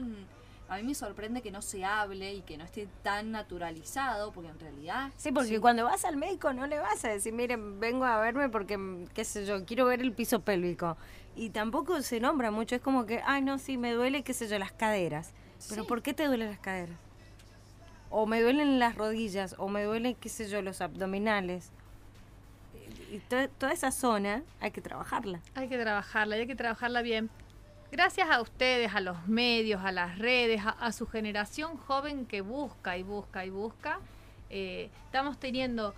C: A mí me sorprende que no se hable y que no esté tan naturalizado, porque en realidad.
B: Sí, porque cuando vas al médico no le vas a decir, miren, vengo a verme porque, mm, qué sé yo, quiero ver el piso pélvico. Y tampoco se nombra mucho, es como que, ay, no, sí, me duele, qué sé yo, las caderas. Pero
C: Sí.
B: ¿por qué te duelen las caderas? O me duelen las rodillas, o me duelen, qué sé yo, los abdominales. Y to- toda esa zona hay que trabajarla.
D: Hay que trabajarla, hay que trabajarla bien. Gracias a ustedes, a los medios, a las redes, a, a su generación joven que busca y busca y busca, eh, estamos teniendo,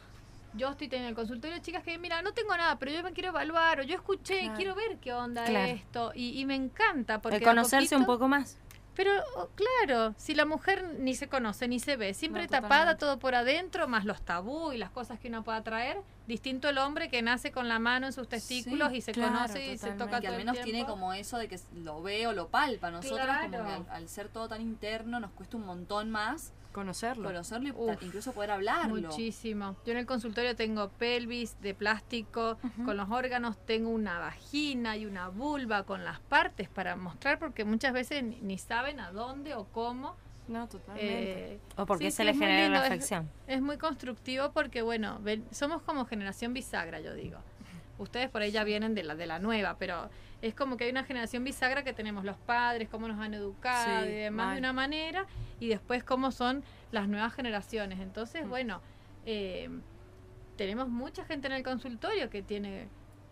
D: yo estoy teniendo el consultorio de chicas que mira, no tengo nada, pero yo me quiero evaluar, o yo escuché,
E: Claro.
D: quiero ver qué onda
B: Claro.
D: esto, y, y me encanta porque...
B: El conocerse un poco más.
D: Pero oh, claro, si la mujer ni se conoce ni se ve, siempre
E: No,
D: tapada todo por adentro, más los tabú y las cosas que uno pueda traer, distinto el hombre que nace con la mano en sus testículos
C: Sí,
D: y se
E: claro,
D: conoce y se toca
C: que
D: todo
C: al
D: el
C: menos tiene como eso de que lo ve o lo palpa. Nosotras, como que al, al ser todo tan interno, nos cuesta un montón más
E: Conocerlo.
C: conocerlo y
D: Uf,
C: incluso poder hablarlo.
D: Muchísimo. Yo en el consultorio tengo pelvis de plástico, con los órganos tengo una vagina y una vulva con las partes para mostrar porque muchas veces ni, saben a dónde o cómo.
E: No, totalmente.
D: eh,
B: O porque
D: sí,
B: se
D: sí,
B: le
D: es muy
B: genera
D: lindo,
B: una
D: es-
B: afección.
D: Es muy constructivo porque, bueno, ven- somos como generación bisagra, yo digo. Ustedes por ahí ya vienen de la, de la nueva, pero es como que hay una generación bisagra que tenemos los padres, cómo nos han educado
E: Sí,
D: y demás
E: mal.
D: de una manera, y después cómo son las nuevas generaciones. Entonces,
E: Mm.
D: bueno, eh, tenemos mucha gente en el consultorio que tiene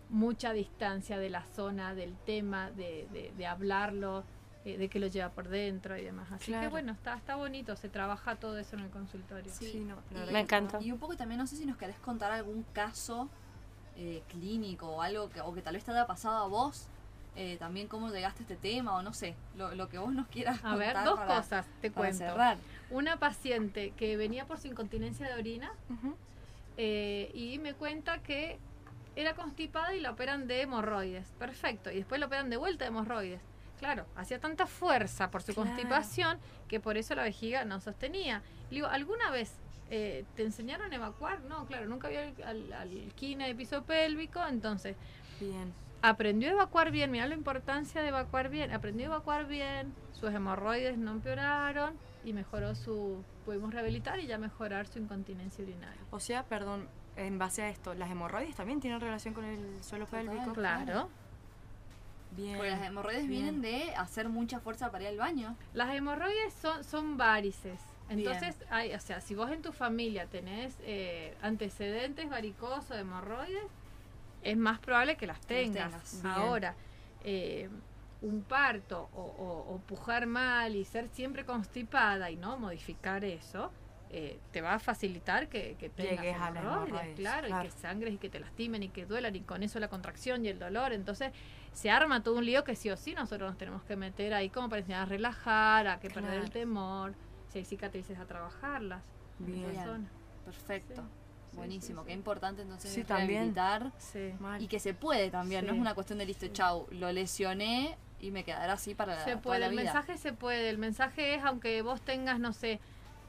D: mucha distancia de la zona, del tema, de, de- de hablarlo, eh, de que lo lleva por dentro y demás. Así que bueno, está, está bonito, se trabaja todo eso en el consultorio.
C: Sí.
E: Sí, no,
B: Me encanta.
C: Y un poco también, no sé si nos querés contar algún caso eh, clínico o algo que, o que tal vez te haya pasado a vos. eh, también cómo llegaste a este tema o no sé, lo, lo que vos nos quieras
D: A ver,
C: contar
D: dos
C: para-
D: cosas te cuento.
C: cerrar.
D: Una paciente que venía por su incontinencia de orina eh, y me cuenta que era constipada y la operan de hemorroides. Perfecto. Y después la operan de vuelta de hemorroides. Claro, hacía tanta fuerza por su
E: Claro.
D: constipación que por eso la vejiga no sostenía. Le digo, ¿alguna vez eh, te enseñaron a evacuar? No, claro, nunca vio al, al, de piso pélvico, entonces
E: Bien.
D: aprendió a evacuar bien, mira la importancia de evacuar bien, aprendió a evacuar bien, sus hemorroides no empeoraron y mejoró su, pudimos rehabilitar y ya mejorar su incontinencia urinaria.
E: O sea, perdón, en base a esto, ¿las hemorroides también tienen relación con el suelo
C: Total.
E: pélvico?
D: Claro.
E: Bien.
C: Porque las hemorroides
E: Bien.
C: vienen de hacer mucha fuerza para ir al baño.
D: Las hemorroides son, son varices.
C: Bien.
D: Entonces, hay, o sea, si vos en tu familia tenés eh, antecedentes varicosos, hemorroides, es más probable que las tengas. Ahora, eh, un parto o, o- o pujar mal y ser siempre constipada y no modificar eso, eh, te va a facilitar que, que tengas
E: Llegues
D: hemorroides, claro,
E: claro.
D: y que sangres y que te lastimen y que duelan y con eso la contracción y el dolor. Entonces, se arma todo un lío que sí o sí nosotros nos tenemos que meter ahí como para enseñar a relajar, a que perder el temor, si hay cicatrices a trabajarlas. en
E: Bien.
D: esa zona.
C: Perfecto.
D: Sí,
C: Buenísimo.
D: sí,
C: Qué
D: sí.
C: importante entonces
E: Sí,
C: es
E: también.
C: rehabilitar y que se puede también. No es una cuestión de listo, chau, lo lesioné y me quedará así para la,
D: Se
C: toda
D: puede,
C: la
D: el
C: vida.
D: mensaje se puede. El mensaje es, aunque vos tengas, no sé,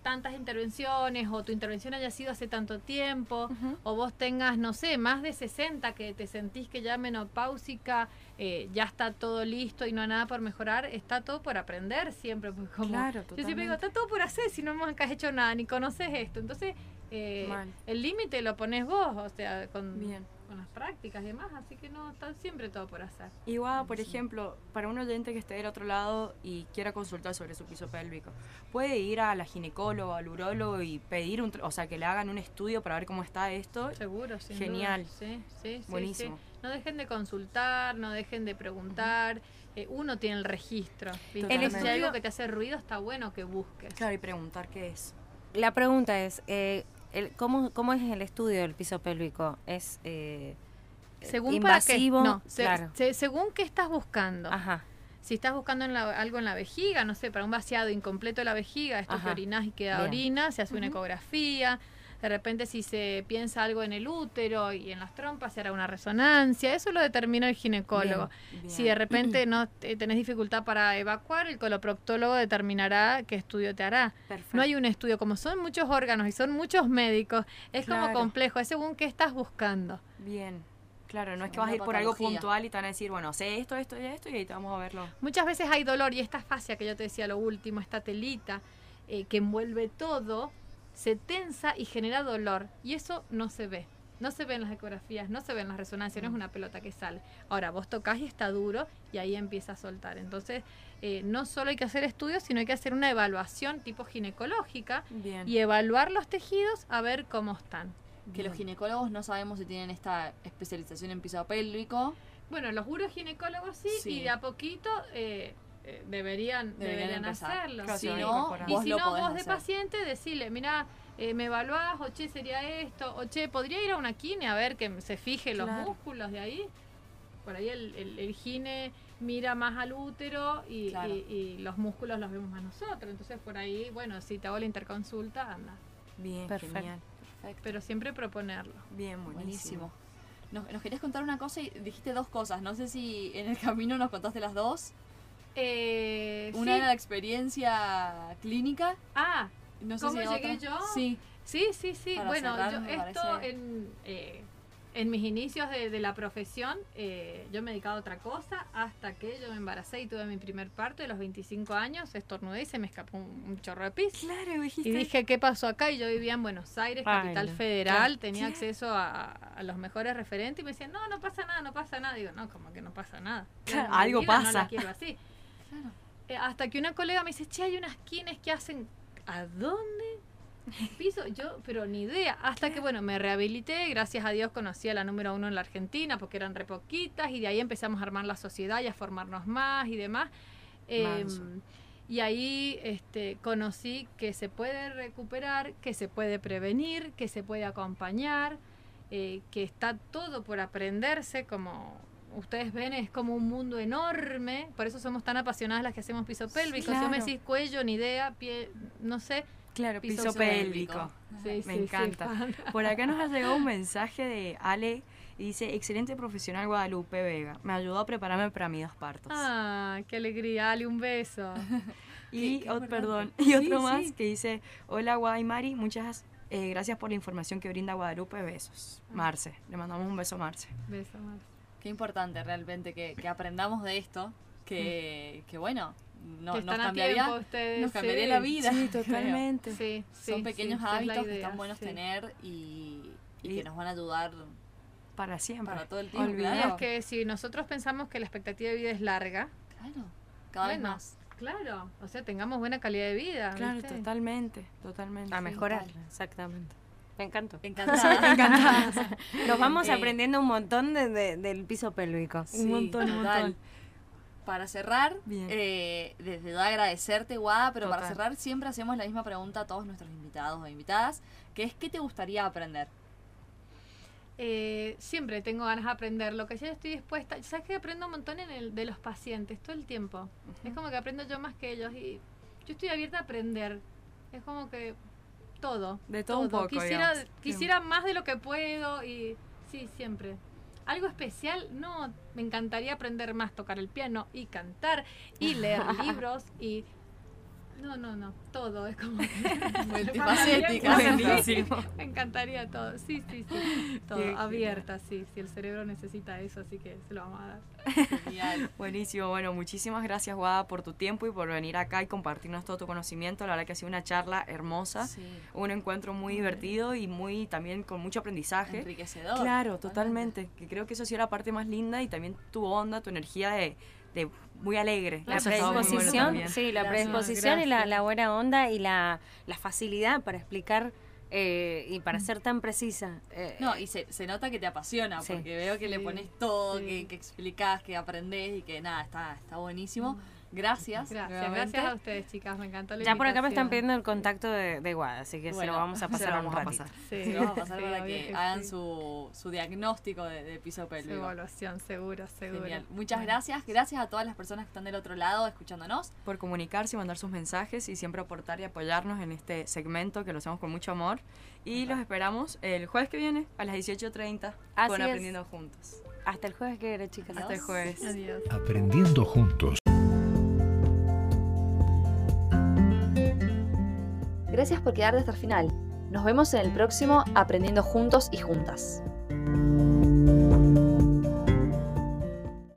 D: tantas intervenciones o tu intervención haya sido hace tanto tiempo o vos tengas, no sé, más de 60 que te sentís que ya menopáusica, eh, ya está todo listo y no hay nada por mejorar, está todo por aprender siempre. Como,
E: Claro,
D: yo siempre digo, está todo por hacer si no nunca has hecho nada, ni conoces esto. Entonces, eh, el límite lo pones vos, o sea, con,
E: Bien.
D: con las prácticas y demás, así que no, está siempre todo por hacer.
E: Igual, por ejemplo, para un oyente que esté del otro lado y quiera consultar sobre su piso pélvico, puede ir a la ginecóloga, al urólogo y pedir un, o sea, que le hagan un estudio para ver cómo está esto.
D: Seguro, sin
E: Genial.
D: duda. Sí, sí, sí,
E: Buenísimo.
D: sí. No dejen de consultar, no dejen de preguntar. eh, uno tiene el registro. Si hay algo que te hace ruido, está bueno que busques.
E: Claro, y preguntar qué es.
B: La pregunta es, eh, el, ¿cómo, ¿cómo es el estudio del piso pélvico? ¿Es eh,
D: Según
B: invasivo?
D: para qué, no, se-
B: claro.
D: se- según qué estás buscando.
B: Ajá.
D: Si estás buscando en la- algo en la vejiga, no sé, para un vaciado incompleto de la vejiga, esto
B: Ajá,
D: que orinás y queda
B: bien.
D: orina, se hace una ecografía. De repente si se piensa algo en el útero y en las trompas se hará una resonancia, eso lo determina el ginecólogo.
E: Bien,
D: Si de repente <clears throat> no te- tenés dificultad para evacuar, el coloproctólogo determinará qué estudio te hará.
B: Perfecto.
D: No hay un estudio, como son muchos órganos y son muchos médicos, es como complejo, es según qué estás buscando.
E: Bien. Claro, no es que vas a ir por algo puntual y te van a decir, bueno, sé esto, esto y esto y ahí te vamos a verlo.
D: Muchas veces hay dolor y esta fascia que yo te decía lo último, esta telita eh, que envuelve todo, se tensa y genera dolor. Y eso no se ve. No se ve en las ecografías, no se ve en las resonancias, no es una pelota que sale. Ahora, vos tocas y está duro y ahí empieza a soltar. Entonces, eh, no solo hay que hacer estudios, sino hay que hacer una evaluación tipo ginecológica
E: Bien.
D: y evaluar los tejidos a ver cómo están.
C: Que los ginecólogos no sabemos si tienen esta especialización en piso pélvico.
D: Bueno, los uroginecólogos sí,
C: Sí.
D: y de a poquito eh, eh, deberían,
C: Deberían
D: hacerlo.
E: Claro,
C: Si no.
D: Y si no, vos de
C: hacer.
D: paciente, decirle, mira, eh, me evaluás, o che, sería esto, o che, podría ir a una quine a ver que se fije los
E: Claro.
D: músculos de ahí. Por ahí el, el, el gine mira más al útero y,
C: Claro.
D: y- y los músculos los vemos más nosotros. Entonces, por ahí, bueno, si te hago la interconsulta, anda.
E: Bien,
B: Perfecto.
E: genial.
C: Perfecto.
D: Pero siempre proponerlo.
E: Bien, buenísimo.
C: Buenísimo. Nos, nos querías contar una cosa y dijiste dos cosas. No sé si en el camino nos contaste las dos.
D: Eh,
C: Una
D: sí.
C: era la experiencia clínica.
D: Ah,
C: No sé
D: ¿Cómo
C: si
D: llegué
C: otra.
D: yo?
C: Sí.
D: Sí, sí, sí.
C: Para
D: bueno,
C: cerrar,
D: yo esto
C: parece-
D: en, eh, en mis inicios de, de la profesión, eh, yo me he dedicado a otra cosa hasta que yo me embaracé y tuve mi primer parto de los 25 años, estornudé y se me escapó un, un chorro de pis.
E: Claro, dijiste.
D: Y dije, ¿qué pasó acá? Y yo vivía en Buenos Aires,
B: Ay,
D: capital
B: no.
D: federal, tenía acceso a, a los mejores referentes y me decían, no, no pasa nada, no pasa nada. Digo, no, como que no pasa nada.
E: Claro, algo
D: vida No
E: pasa.
D: la quiero así.
C: Claro.
D: Eh, hasta que una colega me dice, che, hay unas quines que hacen, ¿a dónde? <laughs> Piso, yo, pero ni idea. Hasta que, bueno, me rehabilité, gracias a Dios conocí a la número uno en la Argentina, porque eran re poquitas, y de ahí empezamos a armar la sociedad y a formarnos más y demás. Eh,
E: Manso.
D: y ahí este, conocí que se puede recuperar, que se puede prevenir, que se puede acompañar, eh, que está todo por aprenderse, como ustedes ven, es como un mundo enorme, por eso somos tan apasionadas las que hacemos piso pélvico. Si vos me
E: claro.
D: decís cuello, ni idea, pie, no sé.
E: Claro,
D: piso
E: piso,
C: pélvico.
E: pélvico.
D: Sí,
E: Me
D: sí,
E: encanta. Por acá nos ha llegado un mensaje de Ale y dice, excelente profesional Guadalupe Vega. Me ayudó a prepararme para mis dos partos.
D: Ah, qué alegría, Ale, un beso. <laughs>
E: y,
C: qué
E: oh, perdón, <laughs> y
C: Sí,
E: otro más
C: sí.
E: que dice, hola Guaymari, muchas eh, gracias por la información que brinda Guadalupe, besos.
C: Ah.
E: Marce, le mandamos un beso a Marce.
D: Beso, Mar.
C: Qué importante realmente que, que aprendamos de esto. Que, que bueno, no,
D: que
C: nos cambiaría,
D: ustedes.
C: nos cambiaría
D: sí.
C: la vida.
E: Sí, <laughs> totalmente.
D: Sí, sí,
C: Son
D: sí,
C: pequeños hábitos que están buenos
D: sí.
C: tener y, y
E: Y-
C: que nos van a ayudar
E: Para siempre.
C: para todo el tiempo.
E: Olvidar.
C: Claro.
D: Es que si nosotros pensamos que la expectativa de vida es larga,
C: Claro, cada vez
D: Bueno,
C: más.
D: claro, o sea, tengamos buena calidad de vida.
E: Claro,
D: ¿viste?
E: totalmente, totalmente.
B: A
E: sí.
B: mejorar, exactamente. Me encantó.
C: Encantada. <laughs> <laughs>
B: Nos vamos
C: Eh,
B: aprendiendo un montón de- de- del piso pélvico.
C: Sí,
E: montón, un montón.
C: Para cerrar, eh, desde ya agradecerte, Guada, pero para cerrar siempre hacemos la misma pregunta a todos nuestros invitados o invitadas, que es ¿qué te gustaría aprender?
D: Eh, siempre tengo ganas de aprender. Lo que yo estoy dispuesta. ¿Sabes que aprendo un montón en el, de los pacientes todo el tiempo? Es como que aprendo yo más que ellos y yo estoy abierta a aprender. Es como que todo.
E: De todo un poco,
D: Quisiera,
E: digamos.
D: quisiera más de lo que puedo y sí, siempre. Algo especial, no, me encantaría aprender más, tocar el piano y cantar y leer <laughs> libros y... No, no, no, todo es como... que- <laughs>
C: Multifacética.
D: Sí, <laughs> me encantaría todo, sí, sí, sí, <laughs> todo,
E: Qué
D: abierta, sí, sí, el cerebro necesita eso, así que se lo vamos a dar.
C: Genial.
E: Buenísimo, bueno, muchísimas gracias Guada por tu tiempo y por venir acá y compartirnos todo tu conocimiento. La verdad que ha sido una charla hermosa,
C: Sí.
E: un encuentro muy divertido y muy también con mucho aprendizaje.
C: Enriquecedor.
E: Claro, totalmente. Que creo que eso sí era la parte más linda y también tu onda, tu energía de, de muy alegre.
B: La
E: bueno
B: predisposición, sí, la
C: Gracias.
B: predisposición y la, buena onda y la, la facilidad para explicar eh, y
D: Mm.
B: para ser tan precisa. eh,
C: No, y se, se nota que te apasiona,
B: Sí.
C: porque veo que le pones todo,
D: sí.
C: que, que explicás, que aprendés y que nada, está, está buenísimo. Gracias.
D: Gracias,
C: nuevamente.
D: gracias a ustedes, chicas. Me encantó la
B: Ya por acá me están pidiendo el contacto de, de Guada, así que se
C: Bueno,
B: lo vamos a <laughs>
E: Se
B: pasar
E: lo
B: un
E: vamos a pasar.
D: Sí,
C: Se lo vamos a pasar
D: sí,
C: para que, hagan
D: sí.
C: su, su diagnóstico de, de piso
D: Su
C: pélvico.
D: evaluación, seguro, seguro.
C: Genial. Muchas
D: Bueno.
C: gracias. Gracias a todas las personas que están del otro lado escuchándonos.
E: Por comunicarse y mandar sus mensajes y siempre aportar y apoyarnos en este segmento que lo hacemos con mucho amor. Y los esperamos el jueves que viene a las 18.30
B: Así
E: con
B: es.
E: Aprendiendo Juntos.
B: Hasta el jueves que viene, chicas.
E: Hasta el jueves.
D: Adiós.
A: Aprendiendo juntos.
F: Gracias por quedarte hasta el final. Nos vemos en el próximo Aprendiendo Juntos y Juntas.